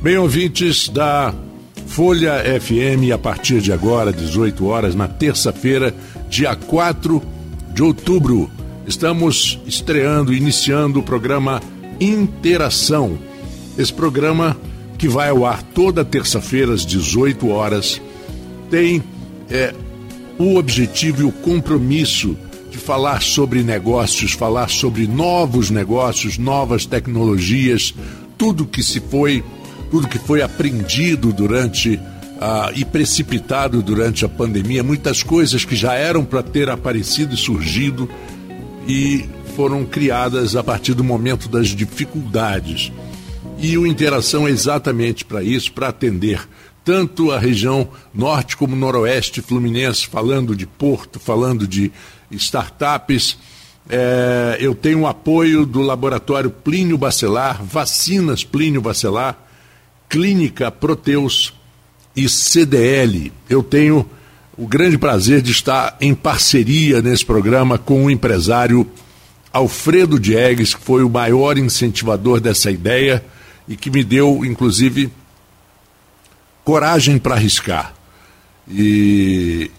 Bem, ouvintes da Folha FM, a partir de agora, 18 horas, na terça-feira, dia 4 de outubro, estamos estreando, iniciando o programa Interação. Esse programa que vai ao ar toda terça-feira às 18 horas tem é, o objetivo e o compromisso de falar sobre negócios, falar sobre novos negócios, novas tecnologias, tudo que se foi tudo que foi aprendido durante ah, e precipitado durante a pandemia, muitas coisas que já eram para ter aparecido e surgido e foram criadas a partir do momento das dificuldades. E o Interação é exatamente para isso, para atender tanto a região norte como noroeste fluminense, falando de porto, falando de startups. É, eu tenho o apoio do laboratório Plínio Bacelar, vacinas Plínio Bacelar, Clínica Proteus e CDL. Eu tenho o grande prazer de estar em parceria nesse programa com o empresário Alfredo Diegues, que foi o maior incentivador dessa ideia e que me deu, inclusive, coragem para arriscar. E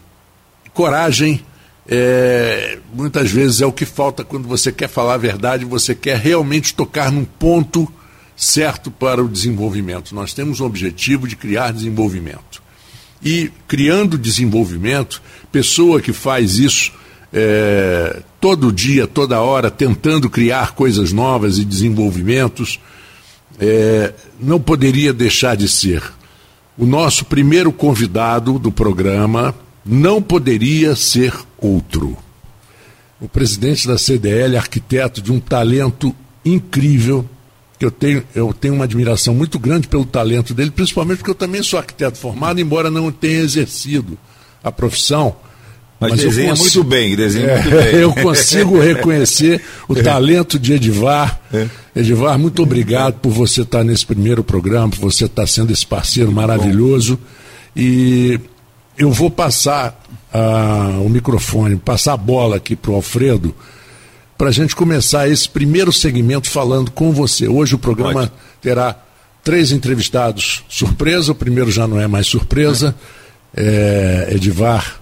coragem é, muitas vezes é o que falta quando você quer falar a verdade, você quer realmente tocar num ponto certo para o desenvolvimento. Nós temos o objetivo de criar desenvolvimento. E criando desenvolvimento, pessoa que faz isso é, todo dia, toda hora, tentando criar coisas novas e desenvolvimentos, é, não poderia deixar de ser. O nosso primeiro convidado do programa não poderia ser outro. O presidente da CDL, arquiteto de um talento incrível, que eu tenho, eu tenho uma admiração muito grande pelo talento dele, principalmente porque eu também sou arquiteto formado, embora não tenha exercido a profissão. Mas, mas desenha consigo, muito bem, desenha é, muito bem. Eu consigo reconhecer o é. talento de Edivar. É. Edivar, muito obrigado por você estar nesse primeiro programa, por você estar sendo esse parceiro maravilhoso. E eu vou passar uh, o microfone, passar a bola aqui para o Alfredo, para a gente começar esse primeiro segmento falando com você. Hoje o programa Pode. terá três entrevistados surpresa, o primeiro já não é mais surpresa, é, Edivar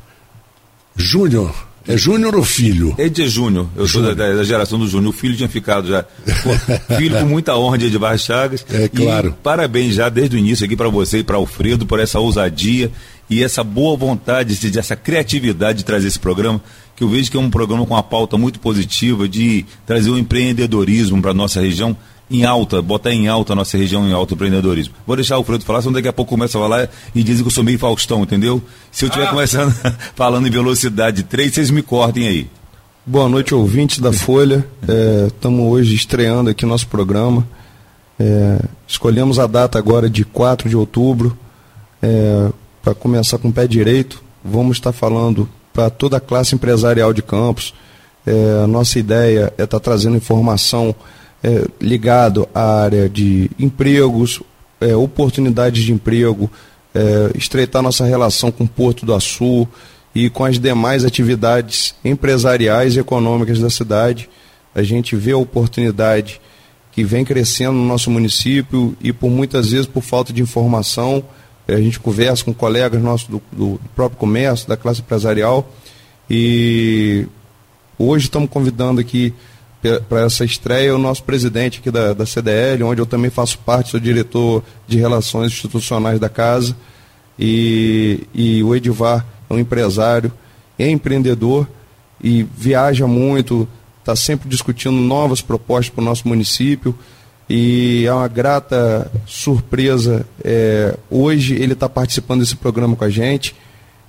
Júnior. É Júnior ou filho? Ed Júnior. Eu sou da, da, geração do Júnior. O filho tinha ficado já. filho com muita honra de Edivar Chagas. É claro. E parabéns já desde o início aqui para você e para Alfredo por essa ousadia e essa boa vontade, essa criatividade de trazer esse programa, que eu vejo que é um programa com uma pauta muito positiva de trazer o empreendedorismo para a nossa região em alta, botar em alta a nossa região em alto empreendedorismo. Vou deixar o Fredo falar, senão daqui a pouco começa a falar e dizem que eu sou meio Faustão, entendeu? Se eu estiver ah. começando falando em velocidade 3, vocês me cortem aí. Boa noite, ouvintes da Folha. Estamos é, hoje estreando aqui nosso programa. É, escolhemos a data agora de 4 de outubro. É, para começar com o pé direito, vamos estar falando para toda a classe empresarial de Campos. É, a nossa ideia é estar tá trazendo informação é, ligado à área de empregos, é, oportunidades de emprego, é, estreitar nossa relação com o Porto do Açu e com as demais atividades empresariais e econômicas da cidade. A gente vê a oportunidade que vem crescendo no nosso município e por muitas vezes por falta de informação a gente conversa com colegas nossos do, do próprio comércio, da classe empresarial. E hoje estamos convidando aqui para essa estreia o nosso presidente aqui da, da CDL, onde eu também faço parte, sou diretor de relações institucionais da casa. E, e o Edivar é um empresário, é empreendedor e viaja muito, está sempre discutindo novas propostas para o nosso município. E é uma grata surpresa. É, hoje ele está participando desse programa com a gente.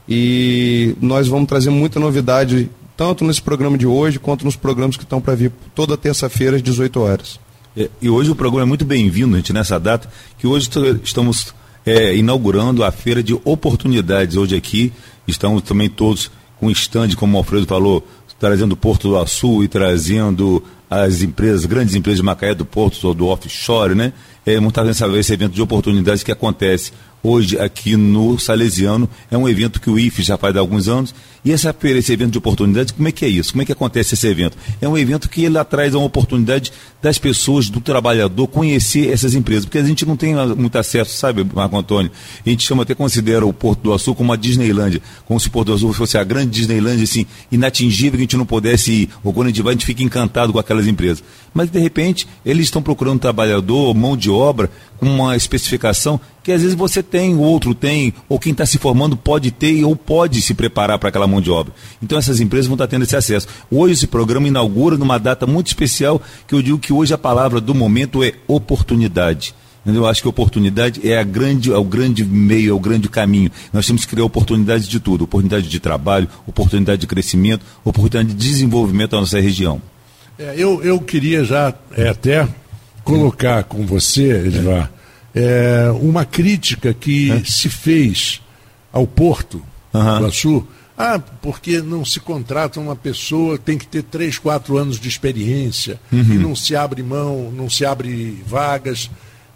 E nós vamos trazer muita novidade, tanto nesse programa de hoje, quanto nos programas que estão para vir toda terça-feira, às 18 horas. É, e hoje o programa é muito bem-vindo, gente, nessa data, que hoje estamos é, inaugurando a feira de oportunidades. Hoje aqui estamos também todos com stand, como o Alfredo falou, trazendo Porto do Açu e trazendo as empresas, grandes empresas de Macaé, do Porto, do offshore, né? É, montar esse evento de oportunidades que acontece hoje aqui no Salesiano. É um evento que o IFE já faz há alguns anos. E feira, esse evento de oportunidades, como é que é isso? Como é que acontece esse evento? É um evento que ele traz uma oportunidade das pessoas, do trabalhador, conhecer essas empresas. Porque a gente não tem muito acesso, sabe, Marco Antônio? A gente chama até, considera o Porto do Açul como uma Disneylândia. Como se o Porto do Açul fosse a grande Disneylândia, assim, inatingível, que a gente não pudesse ir. Ou quando a gente vai, a gente fica encantado com aquelas empresas. Mas, de repente, eles estão procurando um trabalhador, mão de obra, com uma especificação que às vezes você tem, o outro tem, ou quem está se formando pode ter ou pode se preparar para aquela mão de obra. Então essas empresas vão estar tá tendo esse acesso. Hoje esse programa inaugura numa data muito especial, que eu digo que hoje a palavra do momento é oportunidade. Eu acho que oportunidade é, a grande, é o grande meio, é o grande caminho. Nós temos que criar oportunidades de tudo: oportunidade de trabalho, oportunidade de crescimento, oportunidade de desenvolvimento da nossa região. É, eu, eu queria já é, até colocar com você, Edvar, é, uma crítica que é. se fez ao Porto uhum. do Açu. Ah, porque não se contrata uma pessoa, tem que ter três, quatro anos de experiência uhum. e não se abre mão, não se abre vagas.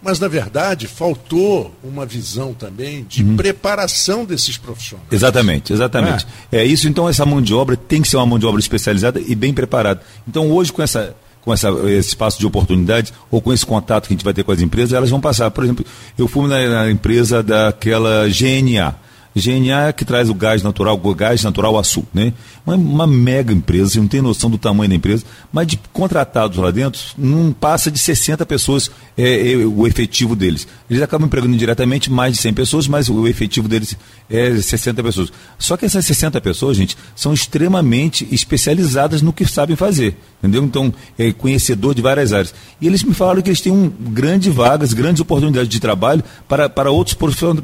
Mas, na verdade, faltou uma visão também de uhum. preparação desses profissionais. Exatamente, exatamente. É. é isso, então, essa mão de obra tem que ser uma mão de obra especializada e bem preparada. Então, hoje, com essa com essa, esse espaço de oportunidades ou com esse contato que a gente vai ter com as empresas, elas vão passar. Por exemplo, eu fui na, na empresa daquela GNA. GNA é que traz o gás natural, o gás natural Açul, né? Uma, uma, mega empresa, você não tem noção do tamanho da empresa, mas de contratados lá dentro, não passa de 60 pessoas é, é, o efetivo deles. Eles acabam empregando diretamente mais de 100 pessoas, mas o efetivo deles é 60 pessoas. Só que essas 60 pessoas, gente, são extremamente especializadas no que sabem fazer, entendeu? Então, é conhecedor de várias áreas. E eles me falaram que eles têm um grande vagas, grandes oportunidades de trabalho para, para outros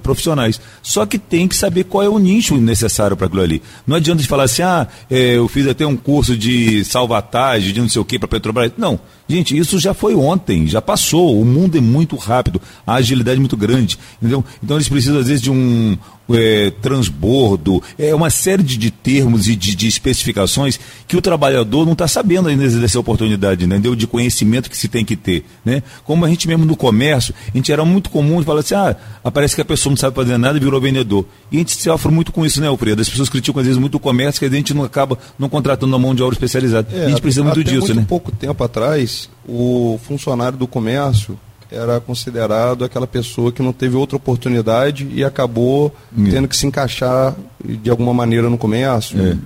profissionais. Só que tem que saber qual é o nicho necessário para aquilo ali. Não adianta de falar assim, ah, é, eu fiz até um curso de salvatagem, de não sei o que para Petrobras. Não. Gente, isso já foi ontem, já passou. O mundo é muito rápido, a agilidade é muito grande. Entendeu? Então eles precisam, às vezes, de um, é, transbordo, é uma série de, de termos e de, de, especificações que o trabalhador não está sabendo ainda dessa oportunidade, entendeu? De conhecimento que se tem que ter. Né? Como a gente mesmo no comércio, a gente era muito comum de falar assim, ah, aparece que a pessoa não sabe fazer nada e virou vendedor. E a gente sofre muito com isso, né, Alfredo? As pessoas criticam às vezes muito o comércio, que a gente não acaba não contratando a mão de obra especializada. É, a gente precisa muito disso, muito né? pouco tempo atrás, o funcionário do comércio era considerado aquela pessoa que não teve outra oportunidade e acabou é. tendo que se encaixar de alguma maneira no comércio. É.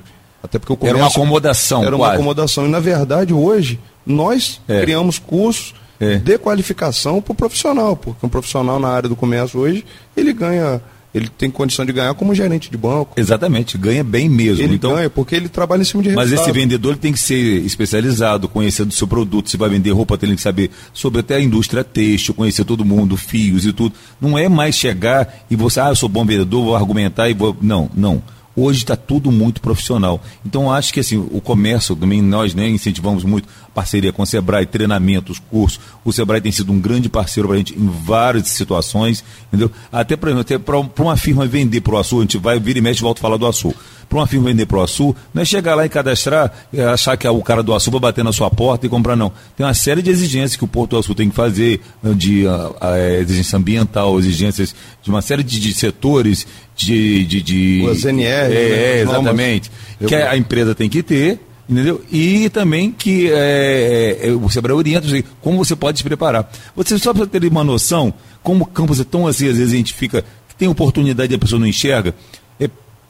Até porque o comércio era uma acomodação. Era quase. uma acomodação. E na verdade hoje nós é. criamos cursos é. de qualificação para o profissional, porque um profissional na área do comércio hoje ele ganha ele tem condição de ganhar como gerente de banco. Exatamente, ganha bem mesmo. Ele então, ganha porque ele trabalha em cima de resultado. Mas esse vendedor tem que ser especializado, conhecer do seu produto. Se vai vender roupa, tem que saber sobre até a indústria têxtil, conhecer todo mundo, fios e tudo. Não é mais chegar e você, ah, eu sou bom vendedor, vou argumentar e vou. Não, não. Hoje está tudo muito profissional. Então acho que assim, o comércio também nós né, incentivamos muito parceria com o Sebrae, treinamentos, cursos. O Sebrae tem sido um grande parceiro para a gente em várias situações, entendeu? Até para uma firma vender para o Açul, a gente vai vir e mexe volta a falar do Açul para uma firma vender para o Açul, não é chegar lá e cadastrar, e achar que é o cara do Açul vai bater na sua porta e comprar, não. Tem uma série de exigências que o Porto do Açul tem que fazer, de a, a exigência ambiental, exigências de uma série de, de setores, de. de, de As NR, é, né? é, exatamente. Eu... Que a empresa tem que ter, entendeu? E também que é, é, o Sebrae orienta como você pode se preparar. Você só para ter uma noção, como o campus é tão assim, às vezes a gente fica, tem oportunidade e a pessoa não enxerga,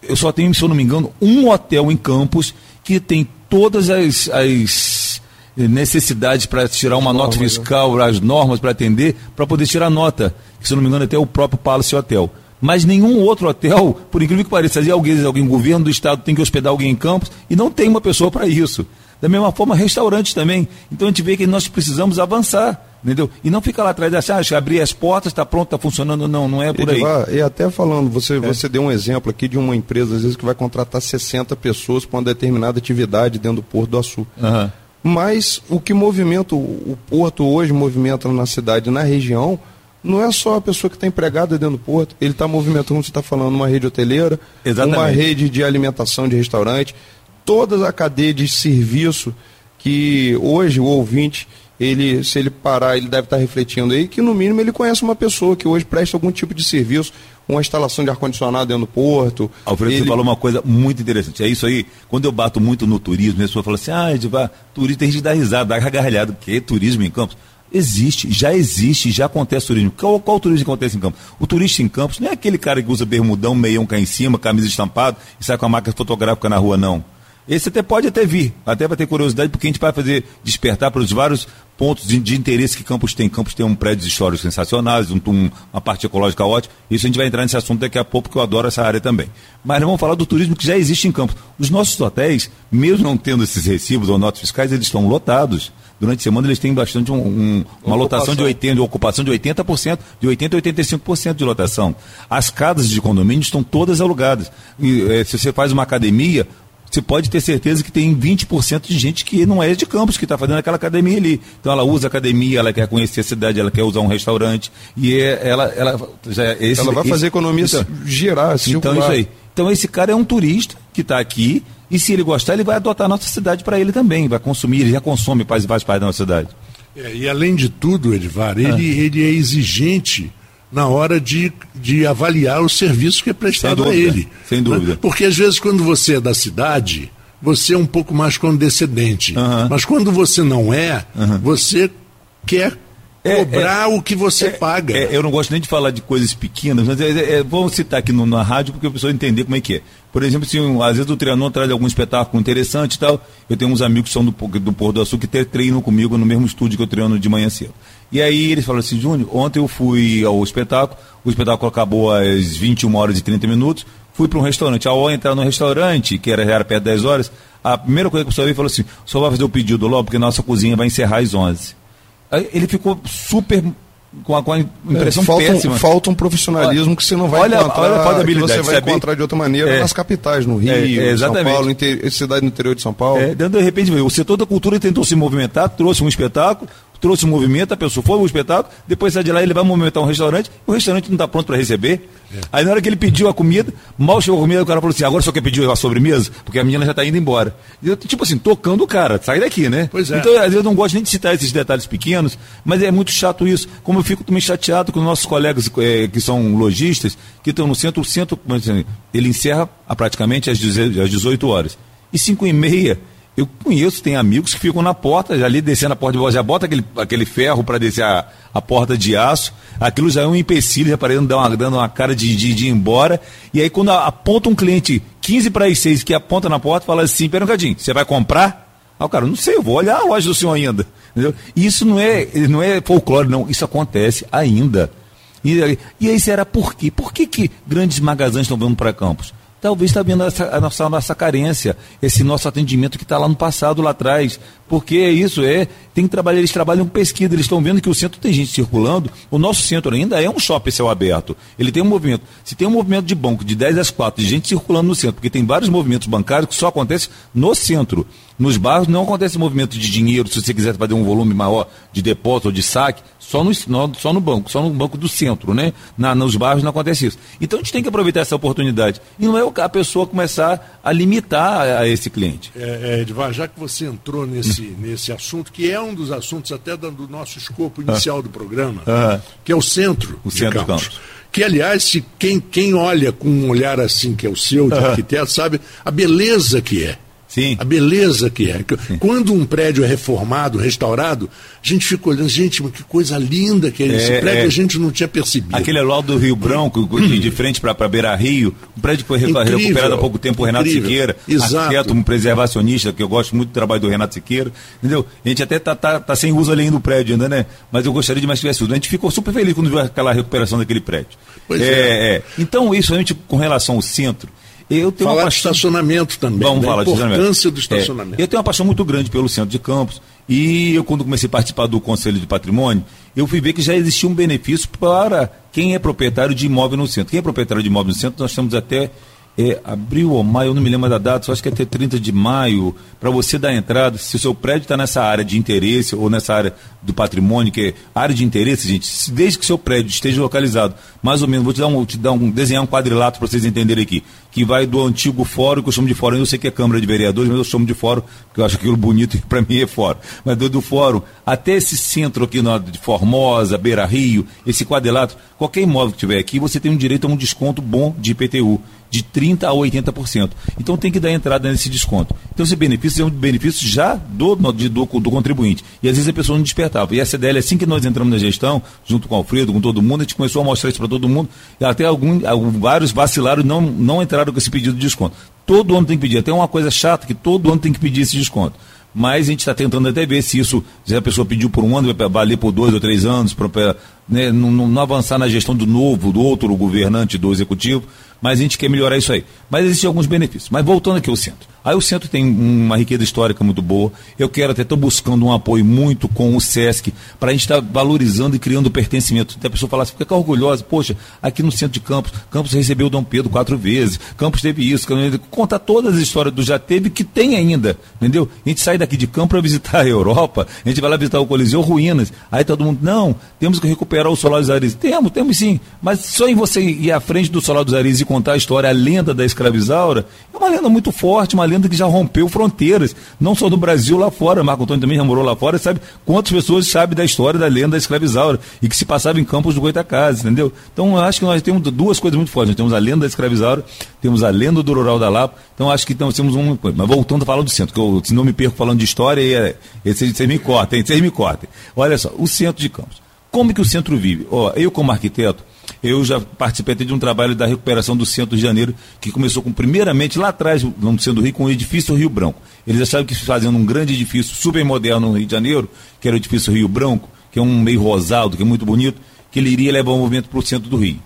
eu só tenho, se eu não me engano, um hotel em Campos que tem todas as, as necessidades para tirar uma nota fiscal, as normas para atender, para poder tirar nota. Que, se eu não me engano, até o próprio Palace Hotel. Mas nenhum outro hotel, por incrível que pareça, alguém, alguém, governo do estado tem que hospedar alguém em Campos e não tem uma pessoa para isso. Da mesma forma, restaurantes também. Então a gente vê que nós precisamos avançar. Entendeu? E não fica lá atrás dessa, ah, abrir as portas, está pronto, está funcionando, não, não é por aí. e até falando, você, é. você deu um exemplo aqui de uma empresa, às vezes, que vai contratar 60 pessoas para uma determinada atividade dentro do Porto do Açu. Uhum. Mas o que movimenta o Porto hoje, movimenta na cidade, na região, não é só a pessoa que está empregada dentro do porto, ele está movimentando, como você está falando, uma rede hoteleira, Exatamente. uma rede de alimentação de restaurante, toda a cadeia de serviço que hoje o ouvinte, ele, se ele parar, ele deve estar refletindo aí, que no mínimo ele conhece uma pessoa que hoje presta algum tipo de serviço, uma instalação de ar-condicionado dentro do porto. Alfredo, ele... você falou uma coisa muito interessante. É isso aí, quando eu bato muito no turismo, a pessoa fala assim, ah, Edivar, turismo tem gente que dá risada, dá gargalhada, porque turismo em Campos. Existe, já existe, já acontece turismo. Qual, qual turismo que acontece em Campos? O turista em Campos não é aquele cara que usa bermudão, meião cá em cima, camisa estampada e sai com a máquina fotográfica na rua, não. Esse até pode até vir, até vai ter curiosidade, porque a gente vai fazer despertar para os vários pontos de, de, interesse que Campos tem. Campos tem um prédio históricos sensacionais, um, um, uma parte ecológica ótima. Isso a gente vai entrar nesse assunto daqui a pouco, porque eu adoro essa área também. Mas vamos falar do turismo que já existe em Campos. Os nossos hotéis, mesmo não tendo esses recibos ou notas fiscais, eles estão lotados. Durante a semana eles têm bastante um, um, uma lotação de 80%, de ocupação de 80%, de 80% a 85% de lotação. As casas de condomínio estão todas alugadas. E, é, se você faz uma academia, você pode ter certeza que tem 20% de gente que não é de campus, que está fazendo aquela academia ali. Então ela usa a academia, ela quer conhecer a cidade, ela quer usar um restaurante. E é, ela, ela, já, é esse, ela vai fazer a economia então, girar, Então, isso aí. Então esse cara é um turista que está aqui e se ele gostar, ele vai adotar a nossa cidade para ele também, vai consumir, ele já consome faz parte da nossa cidade. É, e além de tudo, Edvar, ele, ah. ele é exigente na hora de, de avaliar o serviço que é prestado dúvida, a ele. Sem né? dúvida. Porque às vezes quando você é da cidade, você é um pouco mais condescendente. Uhum. Mas quando você não é, uhum. você quer é, cobrar é, o que você é, paga. É, eu não gosto nem de falar de coisas pequenas, mas é, é, vamos citar aqui no, na rádio porque a pessoa entender como é que é. Por exemplo, se um, às vezes o treinador traz algum espetáculo interessante e tal, eu tenho uns amigos que são do, do Porto do Açúcar que treinam comigo no mesmo estúdio que eu treino de manhã cedo. E aí eles falam assim, Júnior, ontem eu fui ao espetáculo, o espetáculo acabou às 21 horas e 30 minutos, fui para um restaurante. Ao entrar no restaurante, que era, era perto de 10 horas, a primeira coisa que o senhor veio falou assim, senhor vai fazer o pedido logo, porque nossa cozinha vai encerrar às 11. Aí ele ficou super com a, com a impressão é, falta, péssima. Falta um profissionalismo que você não vai olha, encontrar. Olha a você vai sabe? encontrar de outra maneira é. nas capitais, no Rio, é, é, São Paulo, inter... cidade no interior de São Paulo. É, de repente, o setor da cultura tentou se movimentar, trouxe um espetáculo, trouxe um movimento, a pessoa foi ao espetáculo, depois sai de lá ele vai movimentar um restaurante, o restaurante não está pronto para receber. É. Aí na hora que ele pediu a comida, mal chegou a comida, o cara falou assim, agora só quer pedir a sobremesa? Porque a menina já está indo embora. Eu, tipo assim, tocando o cara, sai daqui, né? Pois é. Então, às vezes eu não gosto nem de citar esses detalhes pequenos, mas é muito chato isso. Como eu fico também chateado com os nossos colegas é, que são lojistas, que estão no centro, o centro, assim, ele encerra a, praticamente às 18 horas. E 5 e meia eu conheço, tem amigos que ficam na porta, já ali descendo a porta de voz, já bota aquele, aquele ferro para descer a, a porta de aço. Aquilo já é um empecilho, já parecendo dando uma, dando uma cara de, de, de ir embora. E aí, quando aponta um cliente 15 para as 6 que aponta na porta, fala assim: pera um cadinho, você vai comprar? Ah, o cara, não sei, eu vou olhar a loja do senhor ainda. Entendeu? Isso não é, não é folclore, não. Isso acontece ainda. E, e aí será por quê? Por que, que grandes magazines estão vindo para Campos? Talvez está vendo a nossa, a nossa carência, esse nosso atendimento que está lá no passado, lá atrás. Porque é isso, é, tem que trabalhar, eles trabalham pesquisa, eles estão vendo que o centro tem gente circulando, o nosso centro ainda é um shopping céu aberto. Ele tem um movimento. Se tem um movimento de banco de 10 às 4 de gente circulando no centro, porque tem vários movimentos bancários que só acontecem no centro. Nos bairros não acontece movimento de dinheiro, se você quiser fazer um volume maior de depósito ou de saque, só no, só no banco, só no banco do centro, né? Na, nos bairros não acontece isso. Então a gente tem que aproveitar essa oportunidade. E não é a pessoa começar a limitar a, a esse cliente. É, é, Edvar, já que você entrou nesse, nesse assunto, que é um dos assuntos até do, do nosso escopo inicial ah. do programa, ah. que é o centro. O centro de Campos. Campos. Que, aliás, se quem, quem olha com um olhar assim, que é o seu, de ah. arquiteto, sabe a beleza que é. Sim. A beleza que é. Quando um prédio é reformado, restaurado, a gente fica olhando, gente, mas que coisa linda que é, é esse prédio, é. a gente não tinha percebido. Aquele é do Rio Branco, de frente para Beira Rio, um prédio que foi incrível, recuperado há pouco tempo, o Renato incrível. Siqueira, Exato. arquiteto, um preservacionista, que eu gosto muito do trabalho do Renato Siqueira, entendeu? A gente até tá, tá, tá sem uso ali do prédio ainda, né? Mas eu gostaria de mais que tivesse uso. A gente ficou super feliz quando viu aquela recuperação daquele prédio. Pois é. é. é. Então, isso a gente, com relação ao centro, eu tenho falar uma paixão... de estacionamento também. Vamos né? falar de importância do estacionamento. É, eu tenho uma paixão muito grande pelo centro de Campos. E eu, quando comecei a participar do Conselho de Patrimônio, eu fui ver que já existia um benefício para quem é proprietário de imóvel no centro. Quem é proprietário de imóvel no centro, nós temos até é, abril ou maio, eu não me lembro da data, só acho que é até 30 de maio, para você dar entrada, se o seu prédio está nessa área de interesse ou nessa área do patrimônio, que é área de interesse, gente, desde que o seu prédio esteja localizado, mais ou menos, vou te dar um, te dar um desenhar um quadrilátero para vocês entenderem aqui, que vai do antigo fórum, que eu chamo de fórum, eu sei que é Câmara de Vereadores, mas eu chamo de fórum, porque eu acho aquilo bonito e para mim é fórum, mas do, do fórum até esse centro aqui no, de Formosa, Beira Rio, esse quadrilátero, qualquer imóvel que tiver aqui, você tem um direito a um desconto bom de IPTU de 30% a 80%. Então tem que dar entrada nesse desconto. Então esse benefício é um benefício já do, do, do, contribuinte. E às vezes a pessoa não despertava. E a CDL, assim que nós entramos na gestão, junto com o Alfredo, com todo mundo, a gente começou a mostrar isso para todo mundo. Até algum, vários vacilaram não, não entraram com esse pedido de desconto. Todo ano tem que pedir. Até uma coisa chata que todo ano tem que pedir esse desconto mas a gente está tentando até ver se isso, se a pessoa pediu por um ano, vai valer por dois ou três anos, para né, não, não, avançar na gestão do novo, do outro governante, do executivo, mas a gente quer melhorar isso aí. Mas existem alguns benefícios. Mas voltando aqui ao centro. Aí o centro tem uma riqueza histórica muito boa. Eu quero até estar buscando um apoio muito com o SESC para a gente estar tá valorizando e criando pertencimento. Até a pessoa falar assim, fica orgulhosa, poxa, aqui no centro de Campos, Campos recebeu o Dom Pedro quatro vezes, Campos teve isso, contar todas as histórias do já teve que tem ainda, entendeu? A gente sai daqui de Campos para visitar a Europa, a gente vai lá visitar o Coliseu Ruínas, aí todo mundo, não, temos que recuperar o Solar dos Ares. Temos, temos sim, mas só em você ir à frente do Solar dos Ares e contar a história, a lenda da escravizaura, é uma lenda muito forte, uma lenda que já rompeu fronteiras, não só do Brasil lá fora. Marco Antônio também já morou lá fora, sabe quantas pessoas sabem da história da lenda da escravizaura e que se passava em campos do Goitacazes, entendeu? Então, eu acho que nós temos duas coisas muito fortes. Nós temos a lenda da escravizaura, temos a lenda do Rural da Lapa. Então, acho que nós temos um. Mas voltando a falar do centro, que eu, se não me perco falando de história, é, vocês me cortem, vocês me cortem. Olha só, o centro de Campos. Como que o centro vive? Ó, eu, como arquiteto, eu já participei de um trabalho da recuperação do centro de Janeiro, que começou com, primeiramente, lá atrás, no centro do Rio, com o edifício Rio Branco. Eles achavam que fazendo um grande edifício super moderno no Rio de Janeiro, que era o edifício Rio Branco, que é um meio rosado, que é muito bonito, que ele iria levar o movimento para o centro do Rio.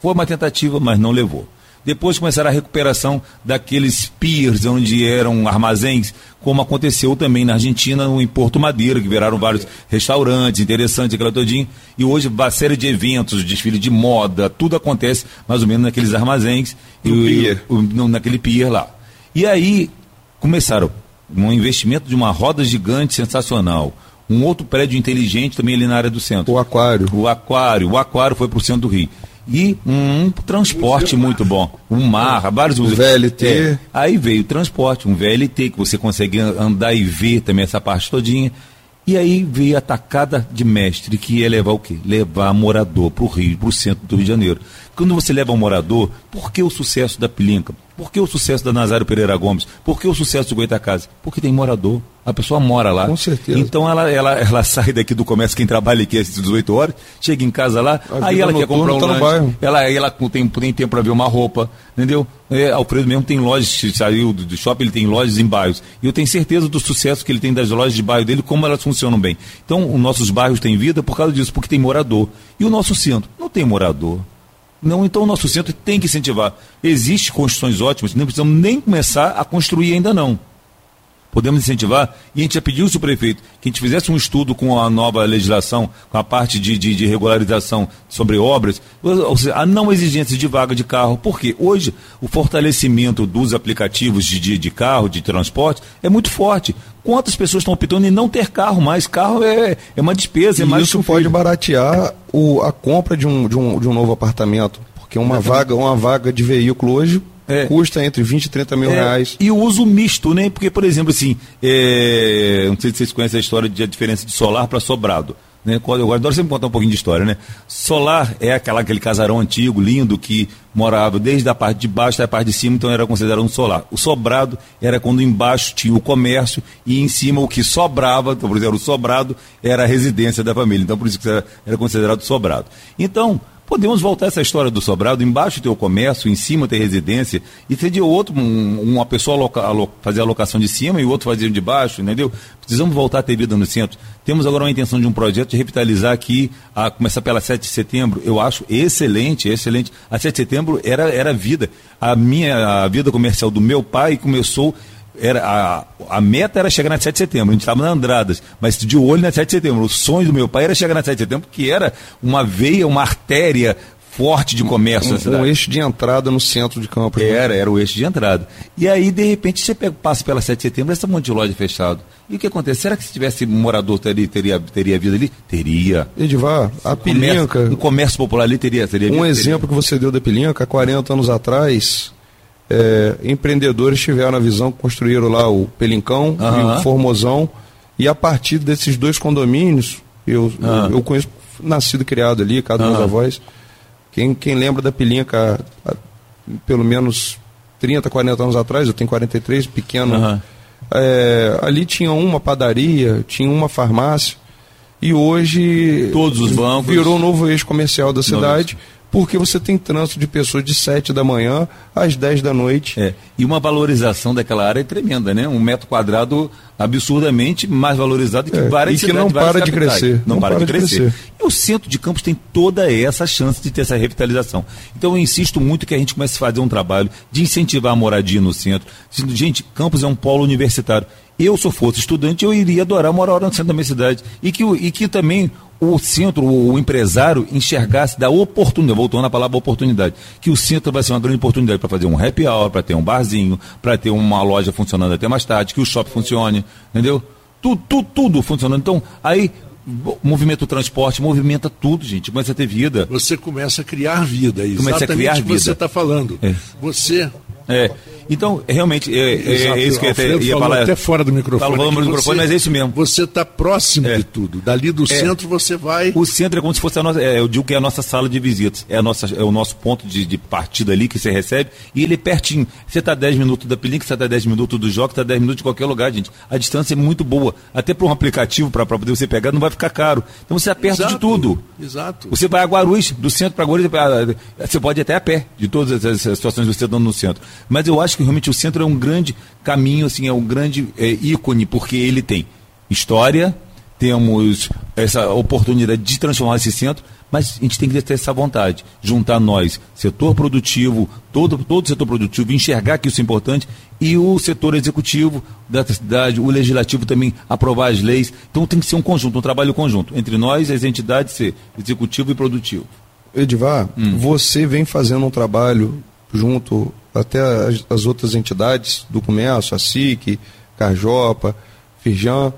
Foi uma tentativa, mas não levou. Depois começará a recuperação daqueles piers onde eram armazéns, como aconteceu também na Argentina, em Porto Madeira, que viraram vários restaurantes interessantes, aquela todinha. E hoje, uma série de eventos, desfile de moda, tudo acontece mais ou menos naqueles armazéns, e, pier. E, naquele pier lá. E aí começaram um investimento de uma roda gigante sensacional. Um outro prédio inteligente também ali na área do centro. O aquário. O aquário. O aquário foi para o centro do Rio e um transporte muito bom. Um mar, vários usos. VLT. É, aí veio o transporte, um VLT, que você consegue andar e ver também essa parte todinha. E aí veio a tacada de mestre, que ia levar o quê? Levar morador para o Rio, para o centro do Rio de Janeiro. Quando você leva um morador, por que o sucesso da Pilinca? Por que o sucesso da Nazário Pereira Gomes? Por que o sucesso do Goitacazes? Porque tem morador. A pessoa mora lá. Com certeza. Então ela, ela, ela sai daqui do comércio, quem trabalha aqui às 18 horas, chega em casa lá, a aí ela quer comprar um tá lanche, ela, ela tem, tem tempo para ver uma roupa, entendeu? É, Alfredo mesmo tem lojas, saiu do, do shopping, ele tem lojas em bairros. E eu tenho certeza do sucesso que ele tem das lojas de bairro dele, como elas funcionam bem. Então, os nossos bairros têm vida por causa disso, porque tem morador. E o nosso centro não tem morador. Não, então o nosso centro tem que incentivar. Existem construções ótimas, não precisamos nem começar a construir ainda não podemos incentivar, e a gente já pediu ao prefeito que a gente fizesse um estudo com a nova legislação, com a parte de, de, de regularização sobre obras, ou seja, a não exigência de vaga de carro, porque hoje o fortalecimento dos aplicativos de, de, de carro, de transporte, é muito forte. Quantas pessoas estão optando em não ter carro mais? Carro é, é uma despesa, é mais Isso pode baratear o, a compra de um, de, um, de um novo apartamento, porque uma vaga, uma vaga de veículo hoje é. Custa entre 20 e 30 mil é. reais. E o uso misto, né? Porque, por exemplo, assim, é... não sei se vocês conhecem a história de a diferença de solar para sobrado. Né? Eu adoro sempre contar um pouquinho de história, né? Solar é aquela, aquele casarão antigo, lindo, que morava desde a parte de baixo até a parte de cima, então era considerado um solar. O sobrado era quando embaixo tinha o comércio e em cima o que sobrava, então, por exemplo, o sobrado era a residência da família. Então, por isso que era considerado sobrado. Então, Podemos voltar essa história do sobrado, embaixo ter o comércio, em cima ter residência, e ter de outro, um, uma pessoa aloca, alo, fazer a alocação de cima e o outro fazer de baixo, entendeu? Precisamos voltar a ter vida no centro. Temos agora uma intenção de um projeto de revitalizar aqui, a começar pela 7 de setembro. Eu acho excelente, excelente. A 7 de setembro era, era vida. A minha a vida comercial do meu pai começou era a, a meta era chegar na 7 de setembro, a gente estava na Andradas, mas de olho na 7 de setembro. O sonho do meu pai era chegar na 7 de setembro, que era uma veia, uma artéria forte de comércio um, na cidade. Um eixo de entrada no centro de campo. Né? Era, era o eixo de entrada. E aí, de repente, você pega, passa pela 7 de setembro, essa monte de loja fechado. E o que acontece? Será que se tivesse morador teria, teria, teria vida ali? Teria. Edivar, a Pilinca... Um comércio popular ali teria, teria Um vida, exemplo teria. que você deu da Pilinca, há 40 anos atrás, é, empreendedores tiveram a visão, construíram lá o Pelincão Aham. e o Formosão, e a partir desses dois condomínios, eu, Ah. eu conheço, nascido e criado ali, casa dos meus Aham. avós, quem, quem lembra da Pilinca há, há pelo menos 30, 40 anos atrás, eu tenho 43, pequeno, Aham. é, ali tinha uma padaria, tinha uma farmácia, e hoje Todos os bancos. virou um novo eixo comercial da Novo cidade, porque você tem trânsito de pessoas de 7 da manhã às 10 da noite. É, e uma valorização daquela área é tremenda, né? Um metro quadrado absurdamente mais valorizado que É, várias e que cidades, não várias para de capitais. crescer. Não, para, de, crescer. crescer. E o centro de Campos tem toda essa chance de ter essa revitalização. Então eu insisto muito que a gente comece a fazer um trabalho de incentivar a moradia no centro. Gente, Campos é um polo universitário. Eu, se eu fosse estudante, eu iria adorar morar no centro da minha cidade. E que, e que também o centro, o, empresário, enxergasse da oportunidade, voltando à palavra oportunidade, que o centro vai ser uma grande oportunidade para fazer um happy hour, para ter um barzinho, para ter uma loja funcionando até mais tarde, que o shopping funcione, entendeu? Tudo, tudo, tudo funcionando. Então, aí, movimento transporte, movimenta tudo, gente, começa a ter vida. Você começa a criar vida. é Começa a criar o que você está falando. É. Você. É. Então, realmente, é, é- Exato, é isso que eu até ia falar. até fora do microfone. Falou no microfone, mas é isso mesmo. Você está próximo É. de tudo. Dali do centro você vai. O centro é como se fosse a nossa, é, eu digo que é a nossa sala de visitas, é, a nossa, é o nosso ponto de, de partida ali que você recebe, e ele é pertinho. Você está 10 minutos da Pelink, você está 10 minutos do Joca, está 10 minutos de qualquer lugar, gente. A distância é muito boa. Até para um aplicativo para poder você pegar, não vai ficar caro. Então você está perto de tudo. Exato. Você vai a Guarulhos, do centro para Guarulhos, você pode ir até a pé, de todas as situações que você está dando no centro. Mas eu acho que realmente o centro é um grande caminho, assim, é um grande é, ícone, porque ele tem história, temos essa oportunidade de transformar esse centro, mas a gente tem que ter essa vontade, juntar nós, setor produtivo, todo, todo setor produtivo, enxergar que isso é importante, e o setor executivo da cidade, o legislativo também aprovar as leis. Então tem que ser um conjunto, um trabalho conjunto, entre nós, as entidades, ser executivo e produtivo. Edivar, Hum. você vem fazendo um trabalho junto até as, as outras entidades do comércio, a SIC, Carjopa, Firjan,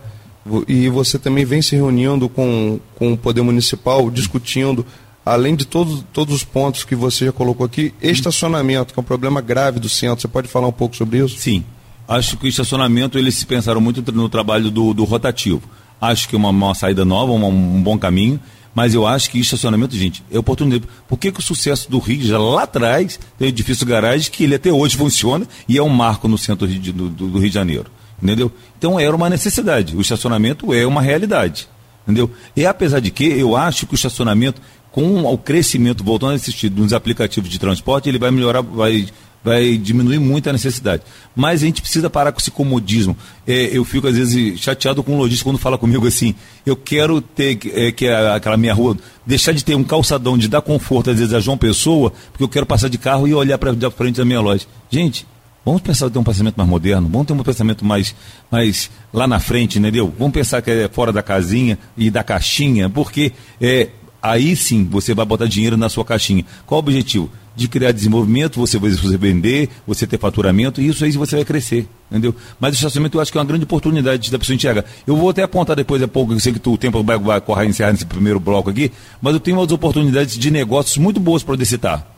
e você também vem se reunindo com, com o Poder Municipal, discutindo, além de todos, todos os pontos que você já colocou aqui, estacionamento, que é um problema grave do centro. Você pode falar um pouco sobre isso? Sim. Acho que o estacionamento, eles se pensaram muito no trabalho do, do rotativo. Acho que uma, uma saída nova, uma- um bom caminho, mas eu acho que estacionamento, gente, é oportunidade. Por que, que o sucesso do Rio, já lá atrás, tem o edifício garagem, que ele até hoje funciona e é um marco no centro de- do, do- do Rio de Janeiro? Entendeu? Então era uma necessidade. O estacionamento é uma realidade. Entendeu? E apesar de que eu acho que o estacionamento, com o crescimento, voltando a assistir nos aplicativos de transporte, ele vai melhorar, vai, vai diminuir muito a necessidade. Mas a gente precisa parar com esse comodismo. É, eu fico, às vezes, chateado com o lojista quando fala comigo assim, eu quero ter é, que a- aquela minha rua, deixar de ter um calçadão, de dar conforto, às vezes, a João Pessoa, porque eu quero passar de carro e olhar para frente da minha loja. Gente, Vamos pensar em ter um pensamento mais moderno, vamos ter um pensamento mais, mais lá na frente, entendeu? Vamos pensar que é fora da casinha e da caixinha, porque é, aí sim você vai botar dinheiro na sua caixinha. Qual o objetivo? De criar desenvolvimento, você vai você vender, você ter faturamento, e isso aí você vai crescer, entendeu? Mas o estacionamento eu acho que é uma grande oportunidade da pessoa enxergar. Eu vou até apontar depois a pouco, eu sei que tu- o tempo vai, vai correr encerrar nesse primeiro bloco aqui, mas eu tenho umas oportunidades de negócios muito boas para poder citar.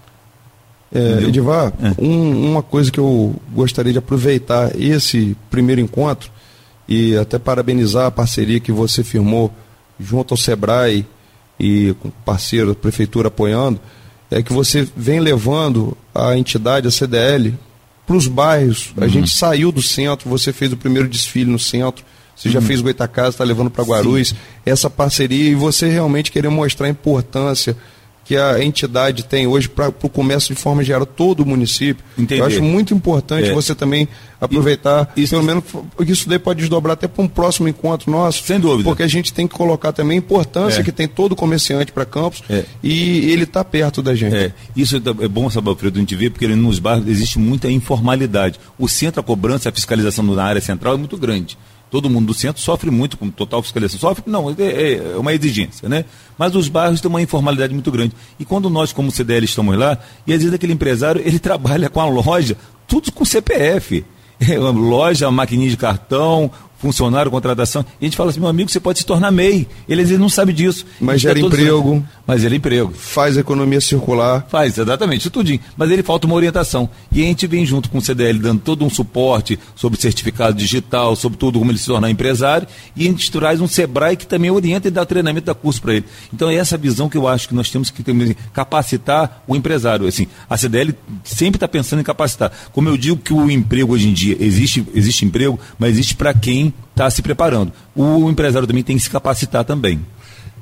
É? Edivar, É. um- uma coisa que eu gostaria de aproveitar esse primeiro encontro e até parabenizar a parceria que você firmou junto ao Sebrae e com parceiro, Prefeitura apoiando, é que você vem levando a entidade, a CDL, para os bairros. A gente saiu do centro, você fez o primeiro desfile no centro, você já fez Goitacazes, está levando para Guarulhos. Essa parceria e você realmente querer mostrar a importância que a entidade tem hoje para o comércio de forma geral, todo o município. Entendi. Eu acho muito importante É. você também aproveitar, Isso- pelo menos isso daí pode desdobrar até para um próximo encontro nosso. Sem dúvida. Porque a gente tem que colocar também a importância É. que tem todo comerciante para Campos É. e ele está perto da gente. É, isso é é bom, sabe, Alfredo, a gente vê, porque nos bairros existe muita informalidade. O centro, a cobrança, a fiscalização na área central é muito grande. Todo mundo do centro sofre muito com total fiscalização. Sofre, não, é, é uma exigência, né? Mas os bairros têm uma informalidade muito grande. E quando nós, como CDL, estamos lá, e às vezes aquele empresário, ele trabalha com a loja, tudo com CPF. loja, maquininha de cartão, funcionário, contratação. E a gente fala assim, meu amigo, você pode se tornar MEI. Eles não sabem disso. Mas gera emprego. Mas gera emprego. Faz economia circular. Faz, exatamente, isso tudinho. Mas ele falta uma orientação. E a gente vem junto com o CDL dando todo um suporte sobre certificado digital, sobre tudo como ele se tornar empresário. E a gente traz um Sebrae que também orienta e dá treinamento, dá curso para ele. Então é essa visão que eu acho que nós temos que ter, capacitar o empresário. Assim, a CDL sempre está pensando em capacitar. Como eu digo que o emprego hoje em dia, existe, existe emprego, mas existe para quem está se preparando. O empresário também tem que se capacitar também.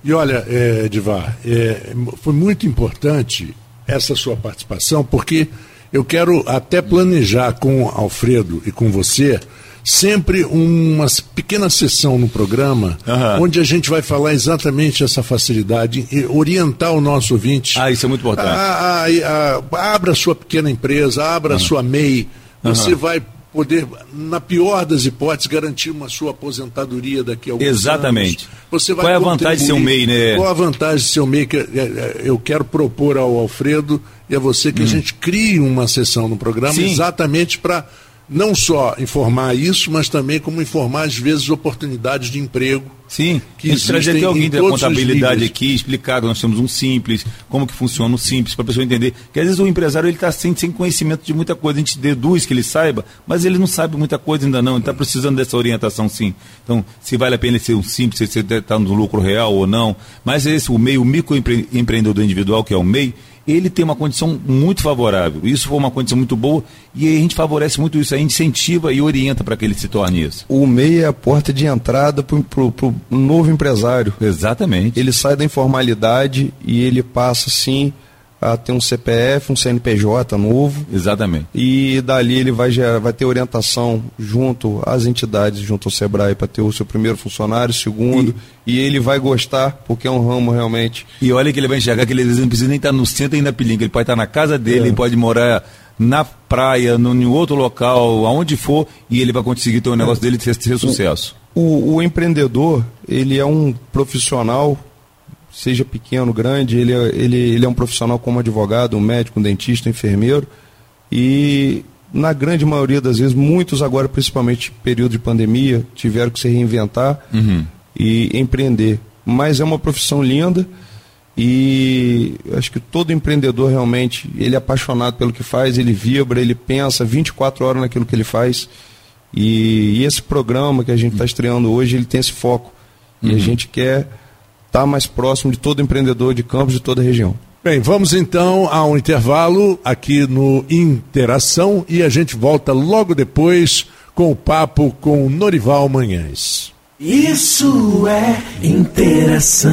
E olha, é, Edivar, é, foi muito importante essa sua participação, porque eu quero até planejar com Alfredo e com você sempre uma pequena sessão no programa uhum. onde a gente vai falar exatamente essa facilidade e orientar o nosso ouvinte. Ah, isso é muito importante. A, a, a, abra a sua pequena empresa, abra uhum. a sua MEI. Você uhum. vai poder, na pior das hipóteses, garantir uma sua aposentadoria daqui a alguns Exatamente. anos. Você vai Qual é a vantagem de ser um MEI, né? Qual a vantagem de ser um MEI? Que é, é, eu quero propor ao Alfredo e a você que hum. a gente crie uma sessão no programa Sim. exatamente para não só informar isso, mas também como informar, às vezes, oportunidades de emprego. Sim, que trazer até alguém da contabilidade aqui, explicar que nós temos um simples, como que funciona o simples, para a pessoa entender. Que às vezes o empresário ele está sem, sem conhecimento de muita coisa, a gente deduz que ele saiba, mas ele não sabe muita coisa ainda não, ele está precisando dessa orientação sim. Então, se vale a pena ser um simples, se você está no lucro real ou não, mas esse, o meio, o microempreendedor individual, que é o MEI, ele tem uma condição muito favorável. Isso foi uma condição muito boa e a gente favorece muito isso, a gente incentiva e orienta para que ele se torne isso. O MEI é a porta de entrada para o novo empresário. Exatamente. Ele sai da informalidade e ele passa, sim, a ter um CPF, um CNPJ novo. Exatamente. E dali ele vai, gerar, vai ter orientação junto às entidades, junto ao SEBRAE, para ter o seu primeiro funcionário, segundo, e, e, ele vai gostar, porque é um ramo realmente. E olha que ele vai enxergar que ele não precisa nem estar no centro ainda pilinga, ele pode estar na casa dele, é. ele pode morar na praia, no, em outro local, aonde for, e ele vai conseguir ter o negócio dele ter, ter sucesso. O, o, o empreendedor, ele é um profissional seja pequeno, grande, ele é, ele, ele é um profissional como advogado, um médico, um dentista, um enfermeiro. E na grande maioria das vezes, muitos agora, principalmente período de pandemia, tiveram que se reinventar uhum. e empreender. Mas é uma profissão linda e acho que todo empreendedor realmente, ele é apaixonado pelo que faz, ele vibra, ele pensa 24 horas naquilo que ele faz. E, e esse programa que a gente está estreando hoje, ele tem esse foco. Uhum. E a uhum. gente quer estar tá mais próximo de todo empreendedor de campos de toda a região. Bem, vamos então a um intervalo aqui no Interação e a gente volta logo depois com o papo com Norival Manhães. Isso é interação.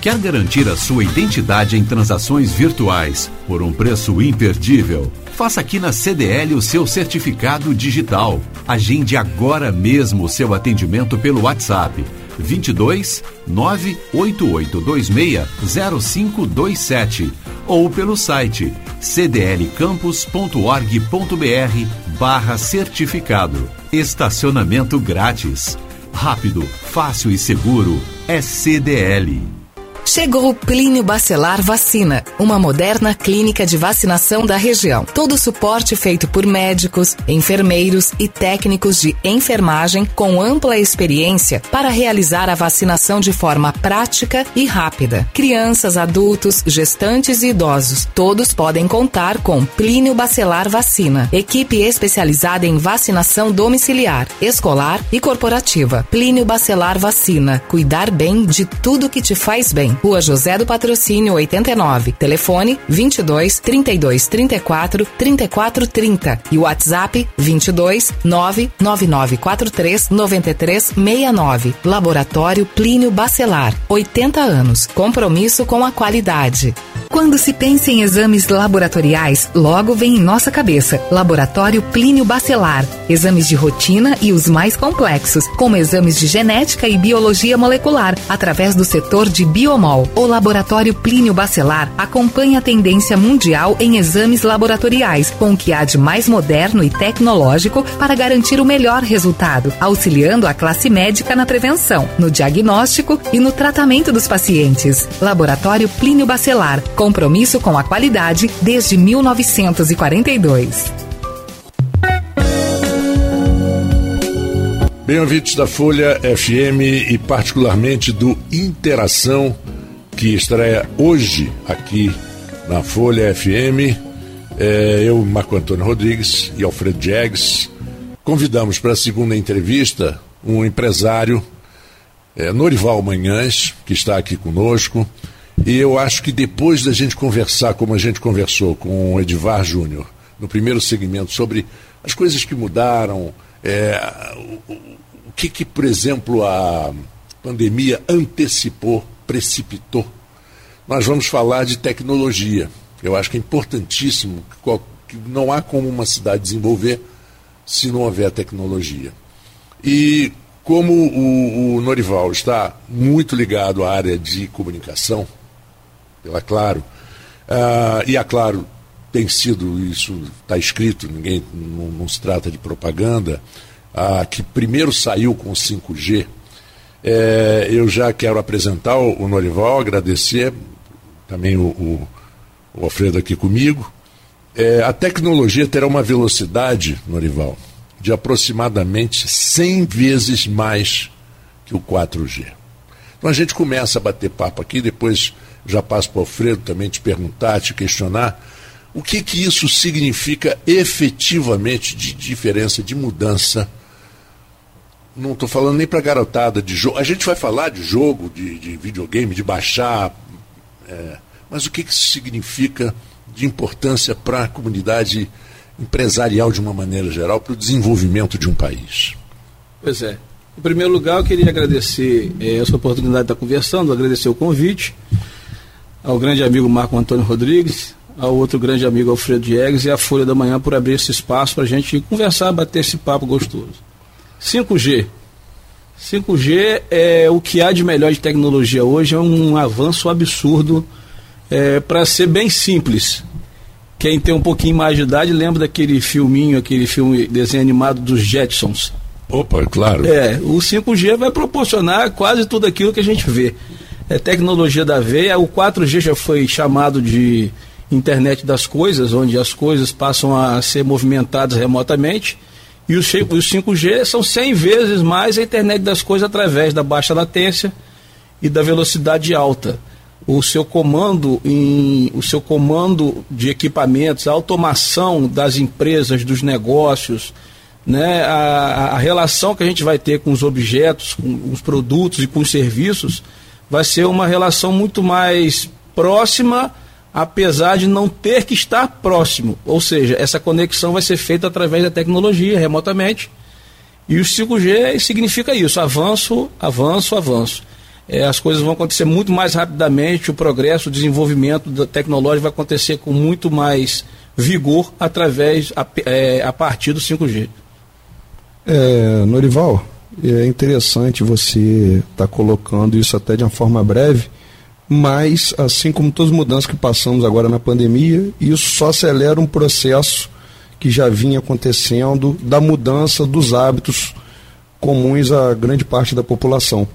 Quer garantir a sua identidade em transações virtuais por um preço imperdível? Faça aqui na CDL o seu certificado digital. Agende agora mesmo o seu atendimento pelo WhatsApp 22 98826 0527 ou pelo site cdlcampus.org.br barra certificado. Estacionamento grátis. Rápido, fácil e seguro é CDL. Chegou Plínio Bacelar Vacina, uma moderna clínica de vacinação da região. Todo o suporte feito por médicos, enfermeiros e técnicos de enfermagem com ampla experiência para realizar a vacinação de forma prática e rápida. Crianças, adultos, gestantes e idosos, todos podem contar com Plínio Bacelar Vacina, equipe especializada em vacinação domiciliar, escolar e corporativa. Plínio Bacelar Vacina, cuidar bem de tudo que te faz bem. Rua José do Patrocínio 89. Telefone 22 32 34 34 30 e WhatsApp 22 99943 93 69. Laboratório Plínio Bacelar. 80 anos. Compromisso com a qualidade. Quando se pensa em exames laboratoriais, logo vem em nossa cabeça Laboratório Plínio Bacelar. Exames de rotina e os mais complexos, como exames de genética e biologia molecular, através do setor de O Laboratório Plínio Bacelar acompanha a tendência mundial em exames laboratoriais, com o que há de mais moderno e tecnológico para garantir o melhor resultado, auxiliando a classe médica na prevenção, no diagnóstico e no tratamento dos pacientes. Laboratório Plínio Bacelar Compromisso com a qualidade desde 1942. Bem, ouvintes da Folha FM e particularmente do Interação, que estreia hoje aqui na Folha FM. É, eu, Marco Antônio Rodrigues e Alfredo Jags, convidamos para a segunda entrevista um empresário, é, Norival Manhães, que está aqui conosco. E eu acho que depois da gente conversar, como a gente conversou com o Edivar Júnior, no primeiro segmento, sobre as coisas que mudaram, é, o, o que, que, por exemplo, a pandemia antecipou, precipitou, nós vamos falar de tecnologia. Eu acho que é importantíssimo, que não há como uma cidade desenvolver se não houver tecnologia. E como o, o Norival está muito ligado à área de comunicação, pela Claro. Uh, e a Claro tem sido, isso está escrito, ninguém não, não, se trata de propaganda, uh, que primeiro saiu com 5G. É, eu já quero apresentar o, Norival, agradecer também o, o, o Alfredo aqui comigo. É, a tecnologia terá uma velocidade, Norival, de aproximadamente 100 vezes mais que o 4G. Então a gente começa a bater papo aqui, depois já passo para o Alfredo também te perguntar, te questionar, o que, que isso significa efetivamente de diferença, de mudança? Não estou falando nem para garotada de jogo. A gente vai falar de jogo, de, de videogame, de baixar. É, mas o que, que isso significa de importância para a comunidade empresarial de uma maneira geral, para o desenvolvimento de um país? Pois é. Em primeiro lugar, eu queria agradecer é, essa oportunidade de estar conversando, agradecer o convite ao grande amigo Marco Antônio Rodrigues, ao outro grande amigo Alfredo Diegues e à Folha da Manhã por abrir esse espaço para a gente conversar, bater esse papo gostoso. 5G. 5G é o que há de melhor de tecnologia hoje, é um avanço absurdo. É, para ser bem simples, quem tem um pouquinho mais de idade lembra daquele filminho, aquele filme desenho animado dos Jetsons. Opa, claro. É, o 5G vai proporcionar quase tudo aquilo que a gente vê é, tecnologia da veia. O 4G já foi chamado de internet das coisas, onde as coisas passam a ser movimentadas remotamente. E os 5G são 100 vezes mais a internet das coisas através da baixa latência e da velocidade alta. O seu comando em, o seu comando de equipamentos, a automação das empresas, dos negócios, né, a, a relação que a gente vai ter com os objetos, com os produtos e com os serviços, vai ser uma relação muito mais próxima, apesar de não ter que estar próximo. Ou seja, essa conexão vai ser feita através da tecnologia, remotamente. E o 5G significa isso: avanço, avanço, avanço. É, as coisas vão acontecer muito mais rapidamente, o progresso, o desenvolvimento da tecnologia vai acontecer com muito mais vigor através, a, é, a partir do 5G. É, Norival, é interessante você estar tá colocando isso até de uma forma breve, mas, assim como todas as mudanças que passamos agora na pandemia, isso só acelera um processo que já vinha acontecendo da mudança dos hábitos comuns a grande parte da população.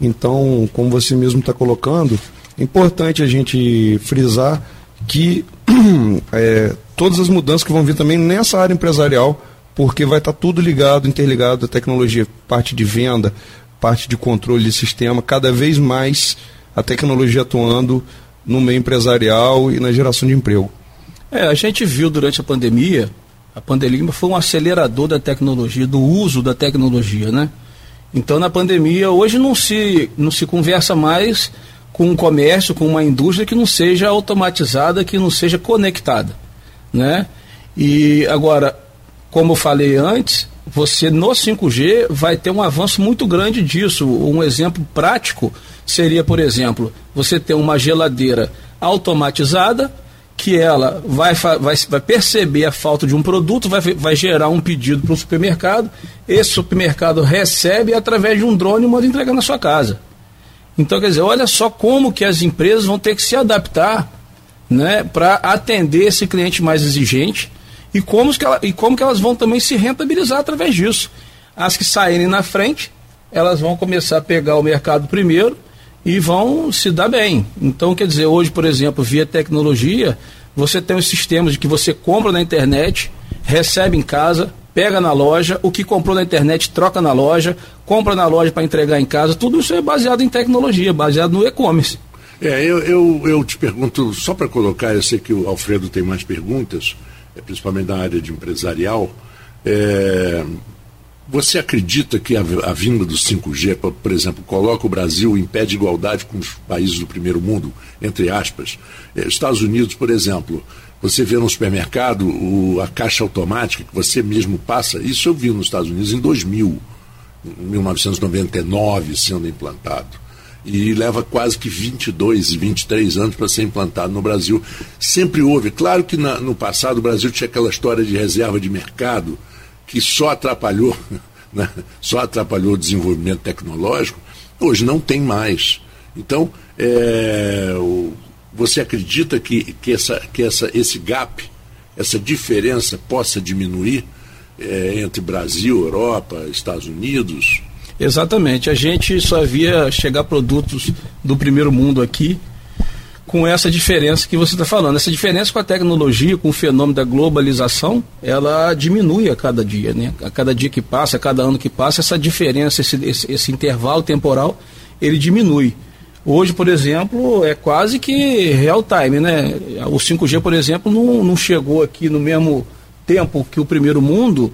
Então, como você mesmo está colocando, é importante a gente frisar que é, todas as mudanças que vão vir também nessa área empresarial porque vai estar tá tudo ligado, interligado à tecnologia, parte de venda, parte de controle de sistema, cada vez mais a tecnologia atuando no meio empresarial e na geração de emprego. É, a gente viu durante a pandemia, a pandemia foi um acelerador da tecnologia, do uso da tecnologia, né? Então na pandemia hoje não se não se conversa mais com um comércio, com uma indústria que não seja automatizada, que não seja conectada, né? E agora, como eu falei antes, você no 5G vai ter um avanço muito grande disso. Um exemplo prático seria, por exemplo, você ter uma geladeira automatizada que ela vai, vai, vai perceber a falta de um produto, vai, vai gerar um pedido para o supermercado, esse supermercado recebe através de um drone e manda entregar na sua casa. Então, quer dizer, olha só como que as empresas vão ter que se adaptar né, para atender esse cliente mais exigente e como, que ela, e como que elas vão também se rentabilizar através disso. As que saírem na frente, elas vão começar a pegar o mercado primeiro e vão se dar bem. Então, quer dizer, hoje, por exemplo, via tecnologia, você tem os sistemas de que você compra na internet, recebe em casa, pega na loja, o que comprou na internet troca na loja, compra na loja para entregar em casa, tudo isso é baseado em tecnologia, baseado no e-commerce. É, eu, eu, eu te pergunto, só para colocar, eu sei que o Alfredo tem mais perguntas, é, principalmente na área de empresarial. É, você acredita que a, a, vinda do 5G, por, exemplo, coloca o Brasil em pé de igualdade com os países do primeiro mundo, entre aspas? É, Estados Unidos, por exemplo, você vê no supermercado o, a caixa automática que você mesmo passa, isso eu vi nos Estados Unidos em 2000, 1999 sendo implantado e leva quase que 22, 23 anos para ser implantado no Brasil. Sempre houve. Claro que na, no passado o Brasil tinha aquela história de reserva de mercado que só atrapalhou, né? só atrapalhou o desenvolvimento tecnológico. Hoje não tem mais. Então, é, o, você acredita que, que, essa, que essa, esse gap, essa diferença possa diminuir é, entre Brasil, Europa, Estados Unidos? Exatamente. A gente só via chegar produtos do primeiro mundo aqui com essa diferença que você está falando. Essa diferença com a tecnologia, com o fenômeno da globalização, ela diminui a cada dia, né? A cada dia que passa, a cada ano que passa, essa diferença, esse, esse, esse intervalo temporal, ele diminui. Hoje, por exemplo, é quase que real time, né? O 5G, por exemplo, não, não chegou aqui no mesmo tempo que o primeiro mundo,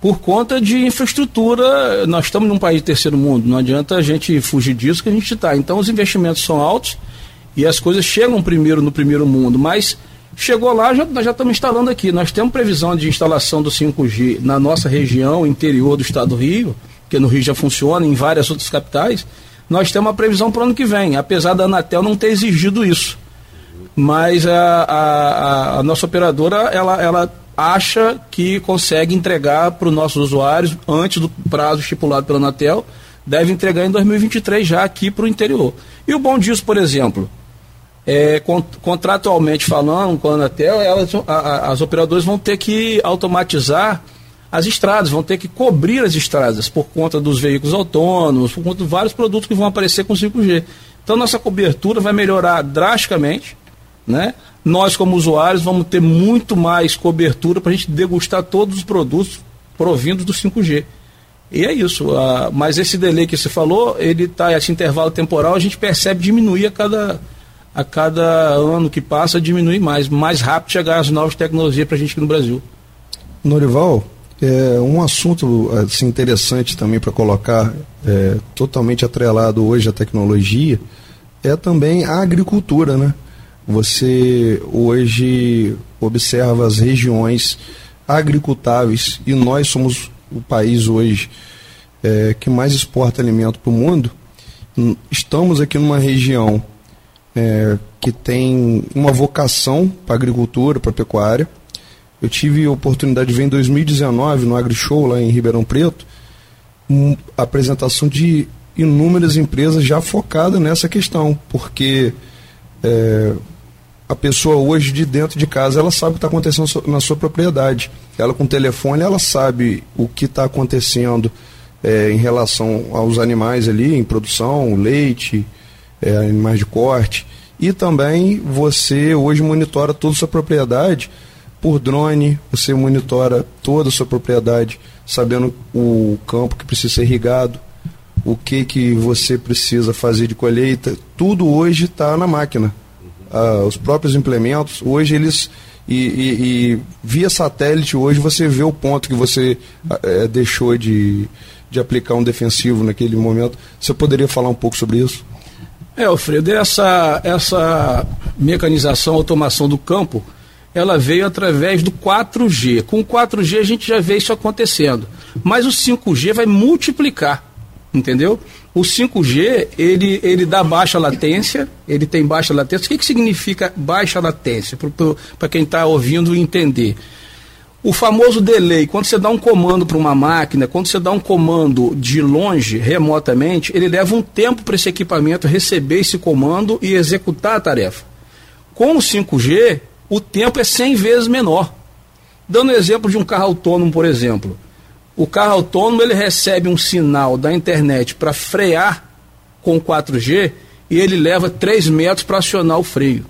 por conta de infraestrutura. Nós estamos num país de terceiro mundo, não adianta a gente fugir disso que a gente está. Então os investimentos são altos e as coisas chegam primeiro no primeiro mundo, mas chegou lá, já, nós já estamos instalando aqui. Nós temos previsão de instalação do 5G na nossa região, interior do estado do Rio, que no Rio já funciona, em várias outras capitais. Nós temos uma previsão para o ano que vem, apesar da Anatel não ter exigido isso. Mas a, a, a nossa operadora, ela, ela acha que consegue entregar para os nossos usuários antes do prazo estipulado pela Anatel, deve entregar em 2023 já aqui para o interior. E o bom disso, por exemplo, é, contratualmente falando com a Anatel, elas, a, a, as operadoras vão ter que automatizar as estradas, vão ter que cobrir as estradas por conta dos veículos autônomos, por conta de vários produtos que vão aparecer com 5G. Então nossa cobertura vai melhorar drasticamente, né? nós, como usuários, vamos ter muito mais cobertura para a gente degustar todos os produtos provindos do 5G. E é isso. Uh, mas esse delay que você falou, ele está, esse intervalo temporal, a gente percebe diminuir a cada, a cada ano que passa, diminui mais. Mais rápido chegar as novas tecnologias para a gente aqui no Brasil. Norival, é um assunto assim, interessante também para colocar, é, totalmente atrelado hoje à tecnologia, é também a agricultura, né? Você hoje observa as regiões agricultáveis e nós somos o país hoje é, que mais exporta alimento para o mundo. Estamos aqui numa região é, que tem uma vocação para agricultura, para pecuária. Eu tive a oportunidade de ver em 2019 no AgriShow lá em Ribeirão Preto, uma apresentação de inúmeras empresas já focadas nessa questão, porque é, a pessoa hoje de dentro de casa ela sabe o que está acontecendo na sua propriedade. Ela com o telefone ela sabe o que está acontecendo é, em relação aos animais ali em produção, leite, é, animais de corte. E também você hoje monitora toda a sua propriedade por drone, você monitora toda a sua propriedade, sabendo o campo que precisa ser irrigado, o que, que você precisa fazer de colheita, tudo hoje está na máquina uh, os próprios implementos, hoje eles. E, e, e, via satélite, hoje você vê o ponto que você uh, deixou de, de aplicar um defensivo naquele momento. Você poderia falar um pouco sobre isso? É, Alfredo, essa, essa mecanização, automação do campo, ela veio através do 4G. Com o 4G a gente já vê isso acontecendo. Mas o 5G vai multiplicar, entendeu? O 5G, ele, ele dá baixa latência, ele tem baixa latência. O que, que significa baixa latência? Para quem está ouvindo entender. O famoso delay, quando você dá um comando para uma máquina, quando você dá um comando de longe, remotamente, ele leva um tempo para esse equipamento receber esse comando e executar a tarefa. Com o 5G, o tempo é 100 vezes menor. Dando exemplo de um carro autônomo, por exemplo. O carro autônomo ele recebe um sinal da internet para frear com 4G e ele leva 3 metros para acionar o freio.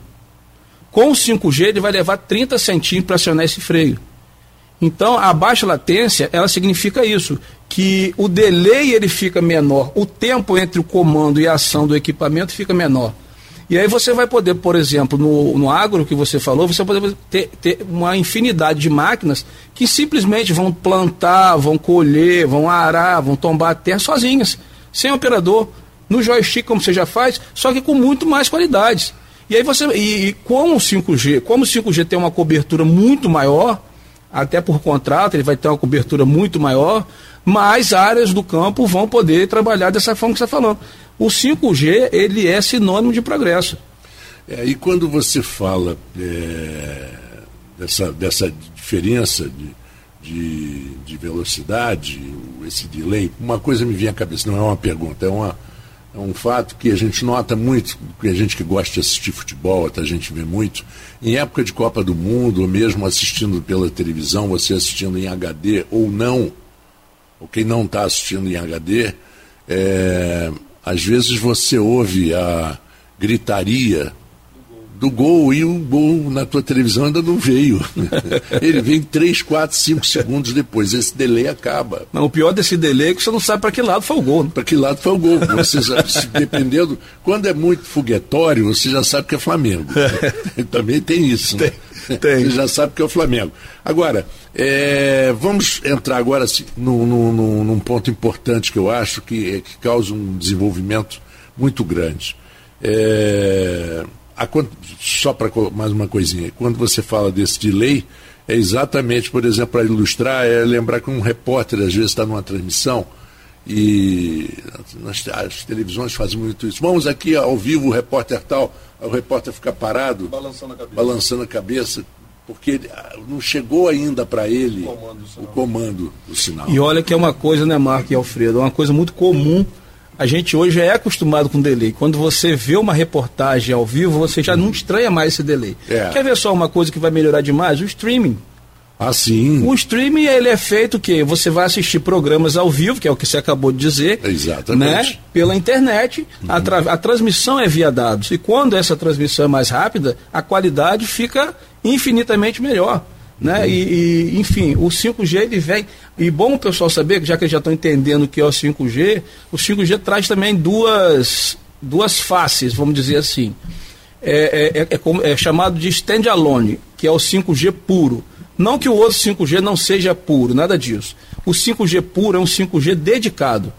Com o 5G ele vai levar 30 centímetros para acionar esse freio. Então, a baixa latência, ela significa isso, que o delay ele fica menor, o tempo entre o comando e a ação do equipamento fica menor. E aí você vai poder, por exemplo, no, no agro que você falou, você vai poder ter, ter uma infinidade de máquinas que simplesmente vão plantar, vão colher, vão arar, vão tombar a terra sozinhas, sem operador, no joystick como você já faz, só que com muito mais qualidades. E aí você, e, e o 5G, como o 5G tem uma cobertura muito maior, até por contrato, ele vai ter uma cobertura muito maior, mais áreas do campo vão poder trabalhar dessa forma que você está falando. O 5G, ele é sinônimo de progresso. É, e quando você fala é, dessa, dessa diferença de, de, de, velocidade, esse delay, uma coisa me vem à cabeça, não é uma pergunta, é, uma, é um fato que a gente nota muito, que a gente que gosta de assistir futebol, até a gente vê muito, em época de Copa do Mundo, ou mesmo assistindo pela televisão, você assistindo em HD ou não, ou quem não está assistindo em HD, é, às vezes você ouve a gritaria do gol e o gol na tua televisão ainda não veio. Ele vem 3, 4, 5 segundos depois. Esse delay acaba. Não, o pior desse delay é que você não sabe para que lado foi o gol. Né? Para que lado foi o gol. Você já, dependendo. Quando é muito foguetório, você já sabe que é Flamengo. Também tem isso. Né? Tem, tem. Você já sabe que é o Flamengo. Agora, é, vamos entrar agora assim, no, no, num ponto importante que eu acho que, que causa um desenvolvimento muito grande. É, a, só para mais uma coisinha, quando você fala desse delay, é exatamente, por exemplo, para ilustrar, é lembrar que um repórter às vezes está numa transmissão e nas, as televisões fazem muito isso. Vamos aqui ao vivo, o repórter tal, o repórter fica parado, balançando a cabeça, balançando a cabeça porque não chegou ainda para ele o comando, o comando do sinal. E olha que é uma coisa, né, Marco e Alfredo, é uma coisa muito comum a gente hoje já é acostumado com delay. Quando você vê uma reportagem ao vivo, você já não estranha mais esse delay. É. Quer ver só uma coisa que vai melhorar demais? O streaming. Ah, sim. O streaming ele é feito que você vai assistir programas ao vivo, que é o que você acabou de dizer. Exatamente. Né? Pela internet. Uhum. A, tra a transmissão é via dados. E quando essa transmissão é mais rápida, a qualidade fica infinitamente melhor. Né? E, e, enfim, o 5G ele vem. E bom o pessoal saber, já que eles já estão entendendo o que é o 5G, o 5G traz também duas, duas faces, vamos dizer assim. É, é, é, é, é chamado de standalone, que é o 5G puro. Não que o outro 5G não seja puro, nada disso. O 5G puro é um 5G dedicado.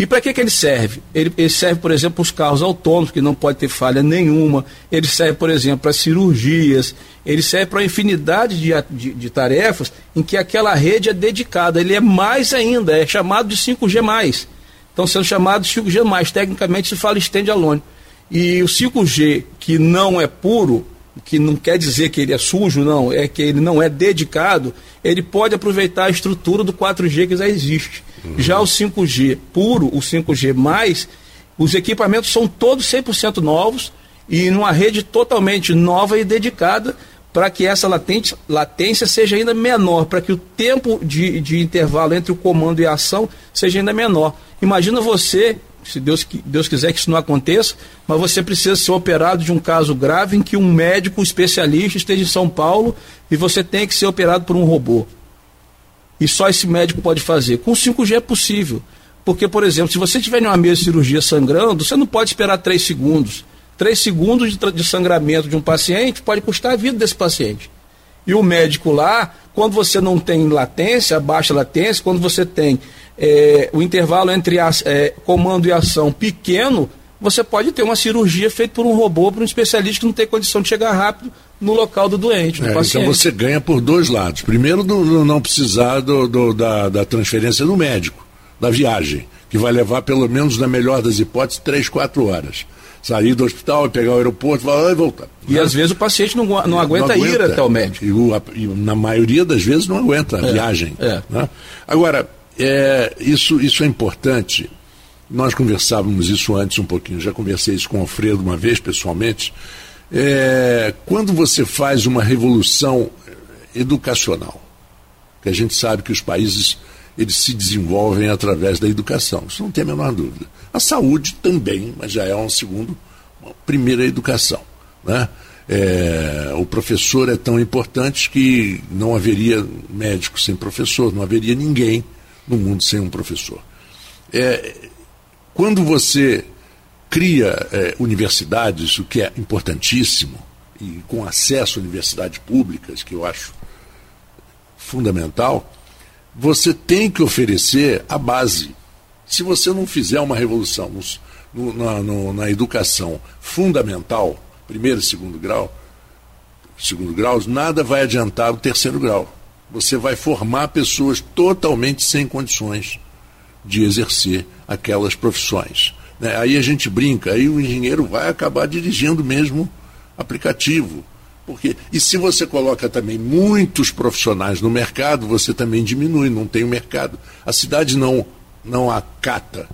E para que, que ele serve? Ele, ele serve, por exemplo, para os carros autônomos, que não pode ter falha nenhuma. Ele serve, por exemplo, para cirurgias. Ele serve para uma infinidade de, de, de, tarefas em que aquela rede é dedicada. Ele é mais ainda, é chamado de 5G. Então, sendo chamado de 5G, tecnicamente se fala standalone. E o 5G, que não é puro, que não quer dizer que ele é sujo, não, é que ele não é dedicado, ele pode aproveitar a estrutura do 4G que já existe. Uhum. Já o 5G puro, o 5G mais, os equipamentos são todos 100% novos e numa rede totalmente nova e dedicada para que essa latência, latência seja ainda menor, para que o tempo de, de intervalo entre o comando e a ação seja ainda menor. Imagina você se Deus, Deus quiser que isso não aconteça, mas você precisa ser operado de um caso grave em que um médico especialista esteja em São Paulo e você tem que ser operado por um robô. E só esse médico pode fazer. Com 5G é possível. Porque, por exemplo, se você estiver em uma mesa de cirurgia sangrando, você não pode esperar 3 segundos. 3 segundos de, de sangramento de um paciente pode custar a vida desse paciente. E o médico lá, quando você não tem latência, baixa latência, quando você tem é, o intervalo entre a, é, comando e ação pequeno, você pode ter uma cirurgia feita por um robô, por um especialista que não tem condição de chegar rápido no local do doente, do É, então você ganha por dois lados. Primeiro, do, do não precisar do, do- da, da transferência do médico, da viagem, que vai levar pelo menos, na melhor das hipóteses, três, quatro horas. Sair do hospital, pegar o aeroporto, vai e voltar. E às vezes o paciente não, não aguenta ir até o médico. E, o- e na maioria das vezes não aguenta a É, viagem. é. né? Agora, é, isso, isso é importante. Nós conversávamos isso antes um pouquinho, já conversei isso com o Alfredo uma vez pessoalmente. É, quando você faz uma revolução educacional, que a gente sabe que os países eles se desenvolvem através da educação, isso não tem a menor dúvida. A saúde também, mas já é um segundo, uma primeira educação. Né? É, o professor é tão importante que não haveria médico sem professor, não haveria ninguém no mundo sem um professor. É, quando você cria é, universidades, o que é importantíssimo, e com acesso a universidades públicas, que eu acho fundamental, você tem que oferecer a base. Se você não fizer uma revolução no- na, no- na educação fundamental, primeiro e segundo grau, segundo graus, nada vai adiantar o terceiro grau. Você vai formar pessoas totalmente sem condições de exercer aquelas profissões. né? Aí a gente brinca, aí o engenheiro vai acabar dirigindo mesmo aplicativo. Porque, e se você coloca também muitos profissionais no mercado, você também diminui, não tem o mercado. A cidade não, não acata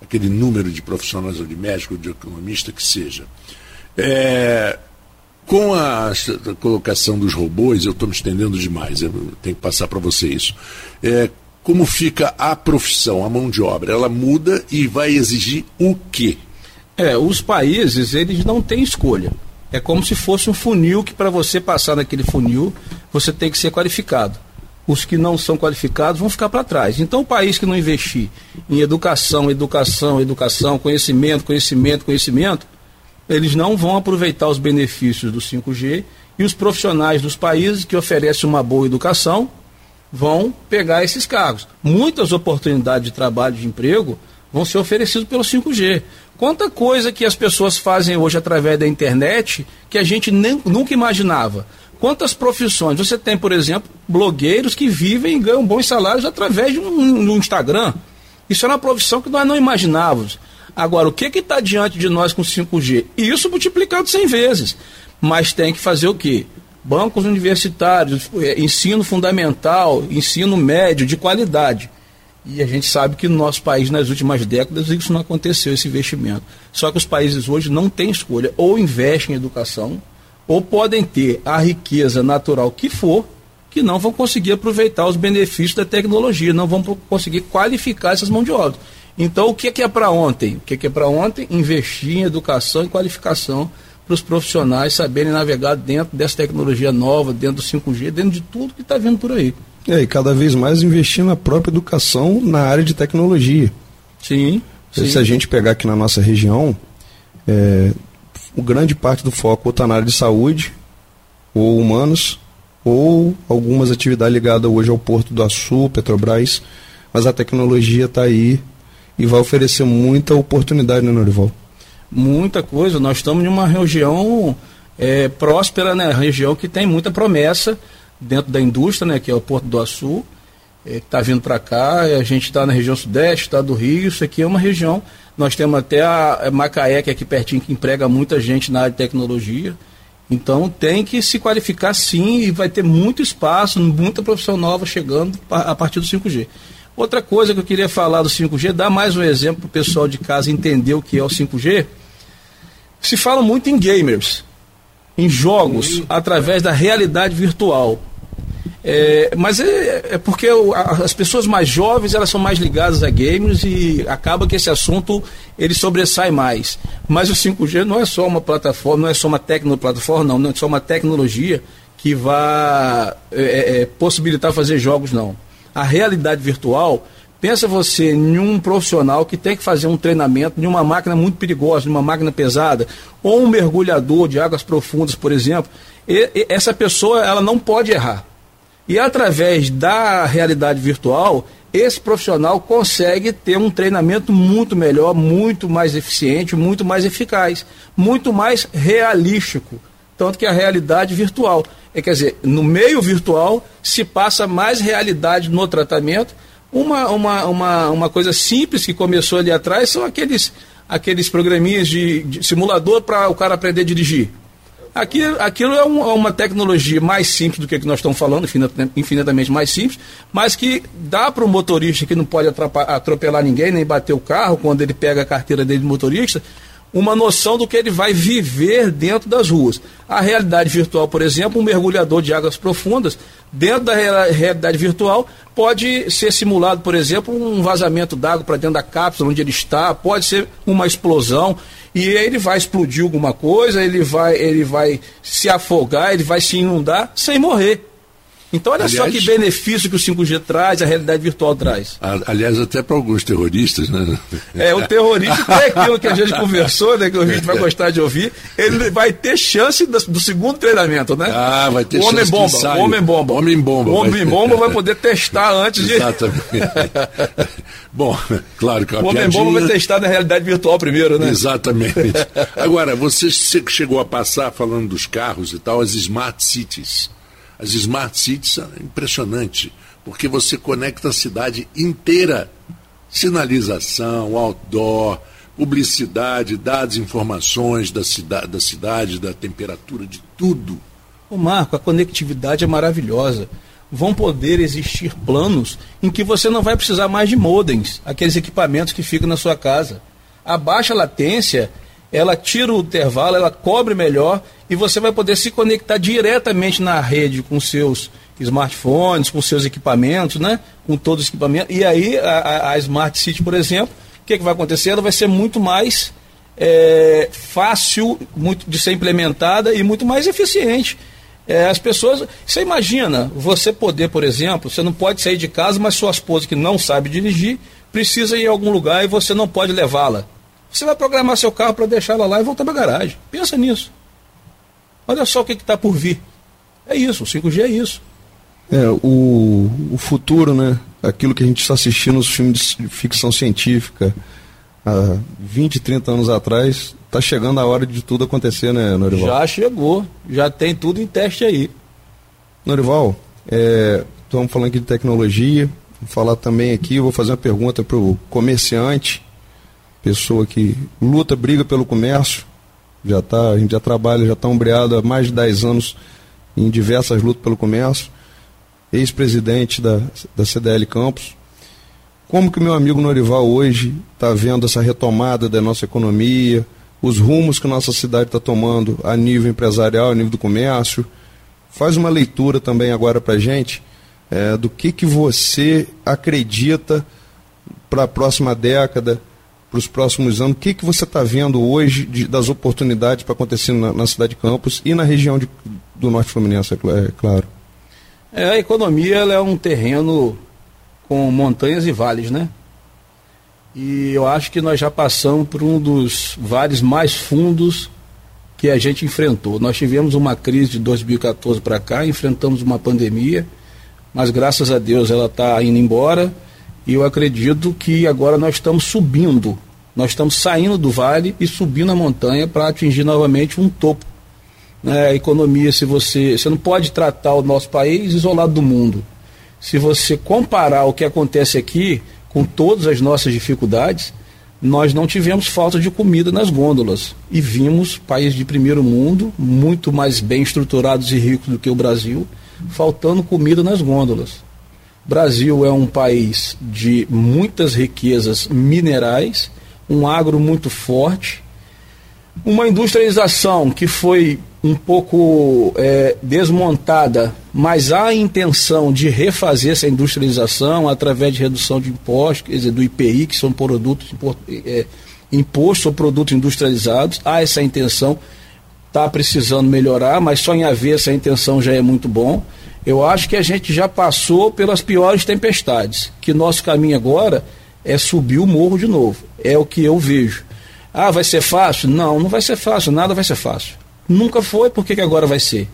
aquele número de profissionais, ou de médico, ou de economista que seja. É, com a, a colocação dos robôs, eu estou me estendendo demais, eu tenho que passar para você isso. É, como fica a profissão, a mão de obra? Ela muda e vai exigir o quê? É, os países, eles não têm escolha. É como se fosse um funil que para você passar naquele funil, você tem que ser qualificado. Os que não são qualificados vão ficar para trás. Então, o país que não investir em educação, educação, educação, conhecimento, conhecimento, conhecimento, eles não vão aproveitar os benefícios do 5G e os profissionais dos países que oferecem uma boa educação vão pegar esses cargos. Muitas oportunidades de trabalho, de emprego, vão ser oferecidas pelo 5G. Quanta coisa que as pessoas fazem hoje através da internet que a gente nem, nunca imaginava. Quantas profissões? Você tem, por exemplo, blogueiros que vivem e ganham bons salários através de um, de um Instagram. Isso era uma profissão que nós não imaginávamos. Agora, o que está diante de nós com 5G? E isso multiplicado 100 vezes. Mas tem que fazer o quê? Bancos universitários, eh, ensino fundamental, ensino médio, de qualidade. E a gente sabe que no nosso país, nas últimas décadas, isso não aconteceu, esse investimento. Só que os países hoje não têm escolha. Ou investem em educação, ou podem ter a riqueza natural que for, que não vão conseguir aproveitar os benefícios da tecnologia, não vão conseguir qualificar essas mãos de obra. Então, o que é, que é para ontem? O que é, que é para ontem? Investir em educação e qualificação para os profissionais saberem navegar dentro dessa tecnologia nova, dentro do 5G, dentro de tudo que está vindo por aí. É, e cada vez mais investir na própria educação na área de tecnologia. Sim. sim. Se a gente pegar aqui na nossa região, é, grande parte do foco está na área de saúde, ou humanos, ou algumas atividades ligadas hoje ao Porto do Açu, Petrobras, mas a tecnologia está aí e vai oferecer muita oportunidade, né, Norival? Muita coisa. Nós estamos em uma região é, próspera, né? Região que tem muita promessa dentro da indústria, né? Que é o Porto do Açu, é, que está vindo para cá. A gente está na região sudeste, está do Rio. Isso aqui é uma região. Nós temos até a Macaé, que é aqui pertinho, que emprega muita gente na área de tecnologia. Então tem que se qualificar sim e vai ter muito espaço, muita profissão nova chegando a partir do 5G. Outra coisa que eu queria falar do 5G, dar mais um exemplo para o pessoal de casa entender o que é o 5G. Se fala muito em gamers, em jogos, através da realidade virtual. É, mas é, é porque o, a, as pessoas mais jovens elas são mais ligadas a games e acaba que esse assunto ele sobressai mais. Mas o 5G não é só uma plataforma, não é só uma tecnoplataforma, não, não é só uma tecnologia que vai é, é, possibilitar fazer jogos, não. A realidade virtual, pensa você em um profissional que tem que fazer um treinamento de uma máquina muito perigosa, de uma máquina pesada, ou um mergulhador de águas profundas, por exemplo. E, e, essa pessoa ela não pode errar. E através da realidade virtual, esse profissional consegue ter um treinamento muito melhor, muito mais eficiente, muito mais eficaz, muito mais realístico. Tanto que a realidade virtual. É, quer dizer, no meio virtual se passa mais realidade no tratamento. Uma, uma, uma, uma coisa simples que começou ali atrás são aqueles, aqueles programinhas de, de simulador para o cara aprender a dirigir. Aquilo, aquilo é, um, é, uma tecnologia mais simples do que, que nós estamos falando, infinitamente mais simples, mas que dá para o motorista que não pode atropelar ninguém, nem bater o carro quando ele pega a carteira dele de motorista, uma noção do que ele vai viver dentro das ruas. A realidade virtual, por exemplo, um mergulhador de águas profundas, dentro da realidade virtual, pode ser simulado, por exemplo, um vazamento d'água para dentro da cápsula onde ele está, pode ser uma explosão e ele vai explodir alguma coisa, ele vai, ele vai se afogar, ele vai se inundar sem morrer. Então, olha aliás, só que benefício que o 5G traz, a realidade virtual traz. Aliás, até para alguns terroristas, né? É, o terrorista tem aquilo que a gente conversou, né? Que a gente vai gostar de ouvir. Ele vai ter chance do, do segundo treinamento, né? Ah, vai ter homem bomba, o homem bomba. Homem bomba. Homem bomba vai poder testar antes de. Exatamente. Bom, claro que é O homem bomba vai testar na realidade virtual primeiro, né? Exatamente. Agora, você chegou a passar falando dos carros e tal, as smart cities. As smart cities são impressionante, porque você conecta a cidade inteira. Sinalização, outdoor, publicidade, dados, informações da cidade, da cidade, da temperatura, de tudo. O Marco, a conectividade é maravilhosa. Vão poder existir planos em que você não vai precisar mais de modems, aqueles equipamentos que ficam na sua casa. A baixa latência ela tira o intervalo, ela cobre melhor e você vai poder se conectar diretamente na rede com seus smartphones, com seus equipamentos, né? Com todos os equipamentos. E aí a, a Smart City, por exemplo, o que, que vai acontecer? Ela vai ser muito mais é, fácil muito de ser implementada e muito mais eficiente. É, as pessoas. Você imagina, você poder, por exemplo, você não pode sair de casa, mas sua esposa que não sabe dirigir precisa ir em algum lugar e você não pode levá-la. Você vai programar seu carro para deixar ela lá e voltar para a garagem. Pensa nisso. Olha só o que está por vir. É isso, o 5G é isso. É, o, o futuro, né? Aquilo que a gente está assistindo nos filmes de ficção científica há 20, 30 anos atrás, está chegando a hora de tudo acontecer, né, Norival? Já chegou, já tem tudo em teste aí. Norival, é, estamos falando aqui de tecnologia, vou falar também aqui, vou fazer uma pergunta para o comerciante pessoa que luta, briga pelo comércio, já tá, a gente já trabalha, já está ombreado há mais de 10 anos em diversas lutas pelo comércio, ex-presidente da, da CDL Campos. Como que meu amigo Norival hoje está vendo essa retomada da nossa economia, os rumos que nossa cidade está tomando a nível empresarial, a nível do comércio? Faz uma leitura também agora para a gente é, do que, que você acredita para a próxima década, para os próximos anos? O que, que você está vendo hoje de, das oportunidades para acontecer na, na, cidade de Campos e na região de, do Norte Fluminense, é, é claro? É, a economia é um terreno com montanhas e vales, né? E eu acho que nós já passamos por um dos vales mais fundos que a gente enfrentou. Nós tivemos uma crise de 2014 para cá, enfrentamos uma pandemia, mas graças a Deus ela está indo embora e eu acredito que agora nós estamos subindo, nós estamos saindo do vale e subindo a montanha para atingir novamente um topo. Né? A economia, se você. Você não pode tratar o nosso país isolado do mundo. Se você comparar o que acontece aqui com todas as nossas dificuldades, nós não tivemos falta de comida nas gôndolas e vimos países de primeiro mundo, muito mais bem estruturados e ricos do que o Brasil, faltando comida nas gôndolas. Brasil é um país de muitas riquezas minerais, um agro muito forte, uma industrialização que foi um pouco é, desmontada, mas há a intenção de refazer essa industrialização através de redução de impostos, quer dizer, do IPI, que são produtos é, impostos ou produtos industrializados. Há essa intenção, está precisando melhorar, mas só em haver essa intenção já é muito bom. Eu acho que a gente já passou pelas piores tempestades, que nosso caminho agora é subir o morro de novo. É o que eu vejo. Ah, vai ser fácil? Não, não vai ser fácil, nada vai ser fácil. Nunca foi, por que, que agora vai ser?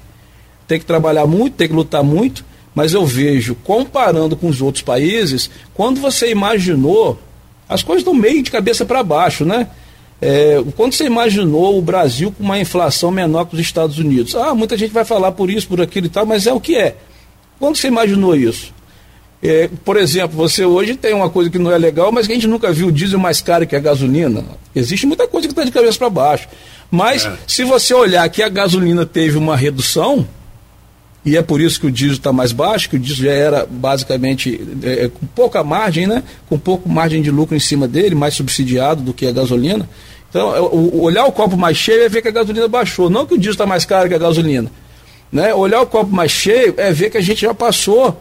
Tem que trabalhar muito, tem que lutar muito, mas eu vejo, comparando com os outros países, quando você imaginou, as coisas estão meio de cabeça para baixo, né? É, quando você imaginou o Brasil com uma inflação menor que os Estados Unidos? Ah, muita gente vai falar por isso, por aquilo e tal, mas é o que é. Quando você imaginou isso? É, por exemplo, você hoje tem uma coisa que não é legal, mas que a gente nunca viu o diesel mais caro que a gasolina. Existe muita coisa que está de cabeça para baixo. Mas é. se você olhar que a gasolina teve uma redução, e é por isso que o diesel está mais baixo, que o diesel já era basicamente é, é, com pouca margem, né? com pouco margem de lucro em cima dele, mais subsidiado do que a gasolina. Então, é, olhar o copo mais cheio é ver que a gasolina baixou, não que o diesel está mais caro que a gasolina. Né? Olhar o copo mais cheio é ver que a gente já passou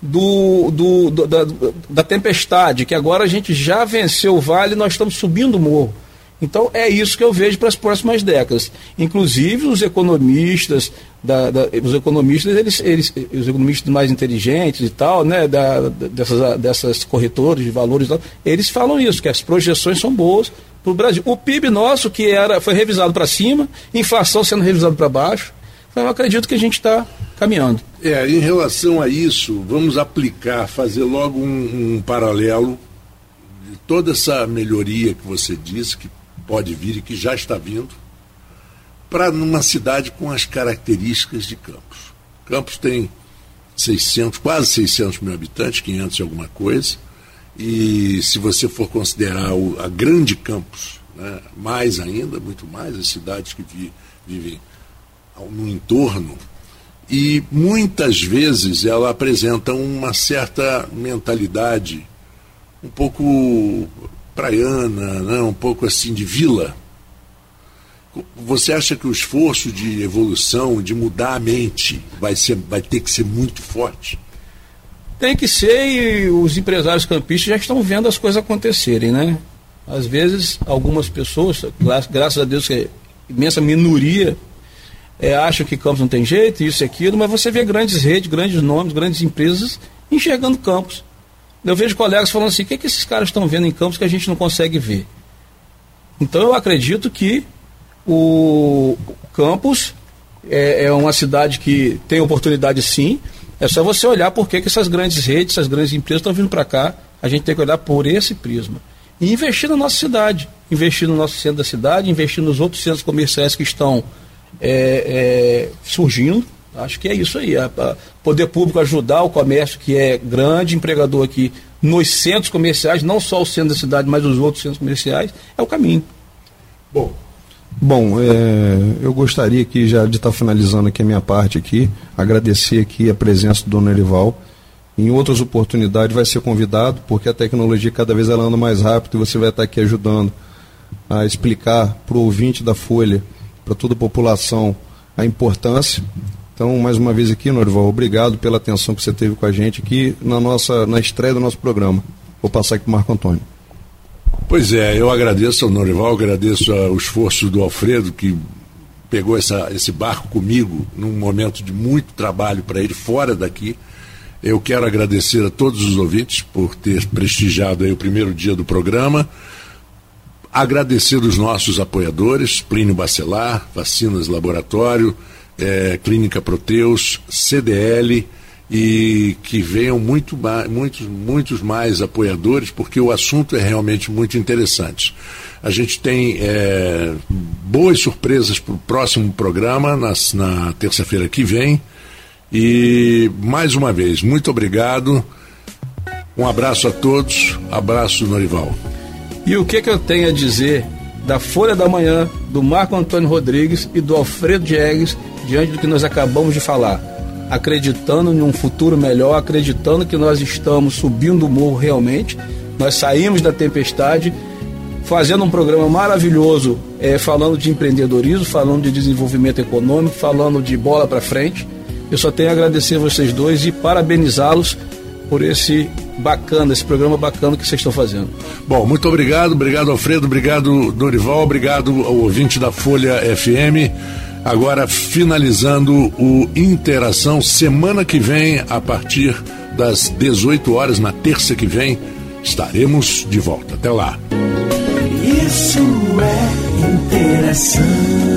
do, do, do da, da, tempestade, que agora a gente já venceu o vale e nós estamos subindo o morro. Então é isso que eu vejo para as próximas décadas. Inclusive os economistas, da, da, os economistas, eles, eles, os economistas mais inteligentes e tal, né, da, dessas, dessas corretores de valores, eles falam isso, que as projeções são boas para o Brasil. O PIB nosso, que era, foi revisado para cima, inflação sendo revisado para baixo, então eu acredito que a gente está caminhando. É, em relação a isso, vamos aplicar, fazer logo um, um paralelo de toda essa melhoria que você disse, que pode vir e que já está vindo, para numa cidade com as características de Campos. Campos tem 600, quase 600 mil habitantes, 500 e alguma coisa, e se você for considerar o, a grande Campos, né, mais ainda, muito mais, as cidades que vi, vivem no entorno, e muitas vezes ela apresenta uma certa mentalidade um pouco praiana, né? um pouco assim de vila. Você acha que o esforço de evolução, de mudar a mente, vai, ser, vai ter que ser muito forte? Tem que ser e os empresários campistas já estão vendo as coisas acontecerem, né? Às vezes, algumas pessoas, graças a Deus que é imensa minoria, é, acham que Campos não tem jeito, isso e aquilo, mas você vê grandes redes, grandes nomes, grandes empresas enxergando Campos. Eu vejo colegas falando assim: o que, é que esses caras estão vendo em Campos que a gente não consegue ver? Então eu acredito que o Campos é, é uma cidade que tem oportunidade sim. É só você olhar por que essas grandes redes, essas grandes empresas estão vindo para cá. A gente tem que olhar por esse prisma. E investir na nossa cidade, investir no nosso centro da cidade, investir nos outros centros comerciais que estão é, é, surgindo. Acho que é isso aí. Poder público ajudar o comércio que é grande, empregador aqui nos centros comerciais, não só o centro da cidade, mas os outros centros comerciais, é o caminho. Bom, Bom, é, eu gostaria aqui já de estar finalizando aqui a minha parte aqui, agradecer aqui a presença do Dona Erival. Em outras oportunidades vai ser convidado, porque a tecnologia cada vez ela anda mais rápido e você vai estar aqui ajudando a explicar para o ouvinte da Folha para toda a população a importância. Então, mais uma vez aqui, Norival, obrigado pela atenção que você teve com a gente aqui na nossa na estreia do nosso programa. Vou passar aqui para o Marco Antônio. Pois é, eu agradeço ao Norival, agradeço o esforço do Alfredo, que pegou essa, esse barco comigo num momento de muito trabalho para ele fora daqui. Eu quero agradecer a todos os ouvintes por ter prestigiado o primeiro dia do programa. Agradecer os nossos apoiadores, Plínio Bacelar, Vacinas Laboratório, é, Clínica Proteus, CDL e que venham muito, muitos, muitos mais apoiadores, porque o assunto é realmente muito interessante. A gente tem é, boas surpresas para o próximo programa, nas, na terça-feira que vem. E mais uma vez, muito obrigado. Um abraço a todos, abraço Norival. E o que, que eu tenho a dizer da Folha da Manhã, do Marco Antônio Rodrigues e do Alfredo Diegues, diante do que nós acabamos de falar? Acreditando em um futuro melhor, acreditando que nós estamos subindo o morro realmente, nós saímos da tempestade, fazendo um programa maravilhoso, é, falando de empreendedorismo, falando de desenvolvimento econômico, falando de bola para frente. Eu só tenho a agradecer a vocês dois e parabenizá-los por esse bacana, esse programa bacana que vocês estão fazendo. Bom, muito obrigado, obrigado Alfredo, obrigado Dorival, obrigado ao ouvinte da Folha FM. Agora finalizando o Interação, semana que vem, a partir das 18 horas, na terça que vem, estaremos de volta. Até lá. Isso é interação.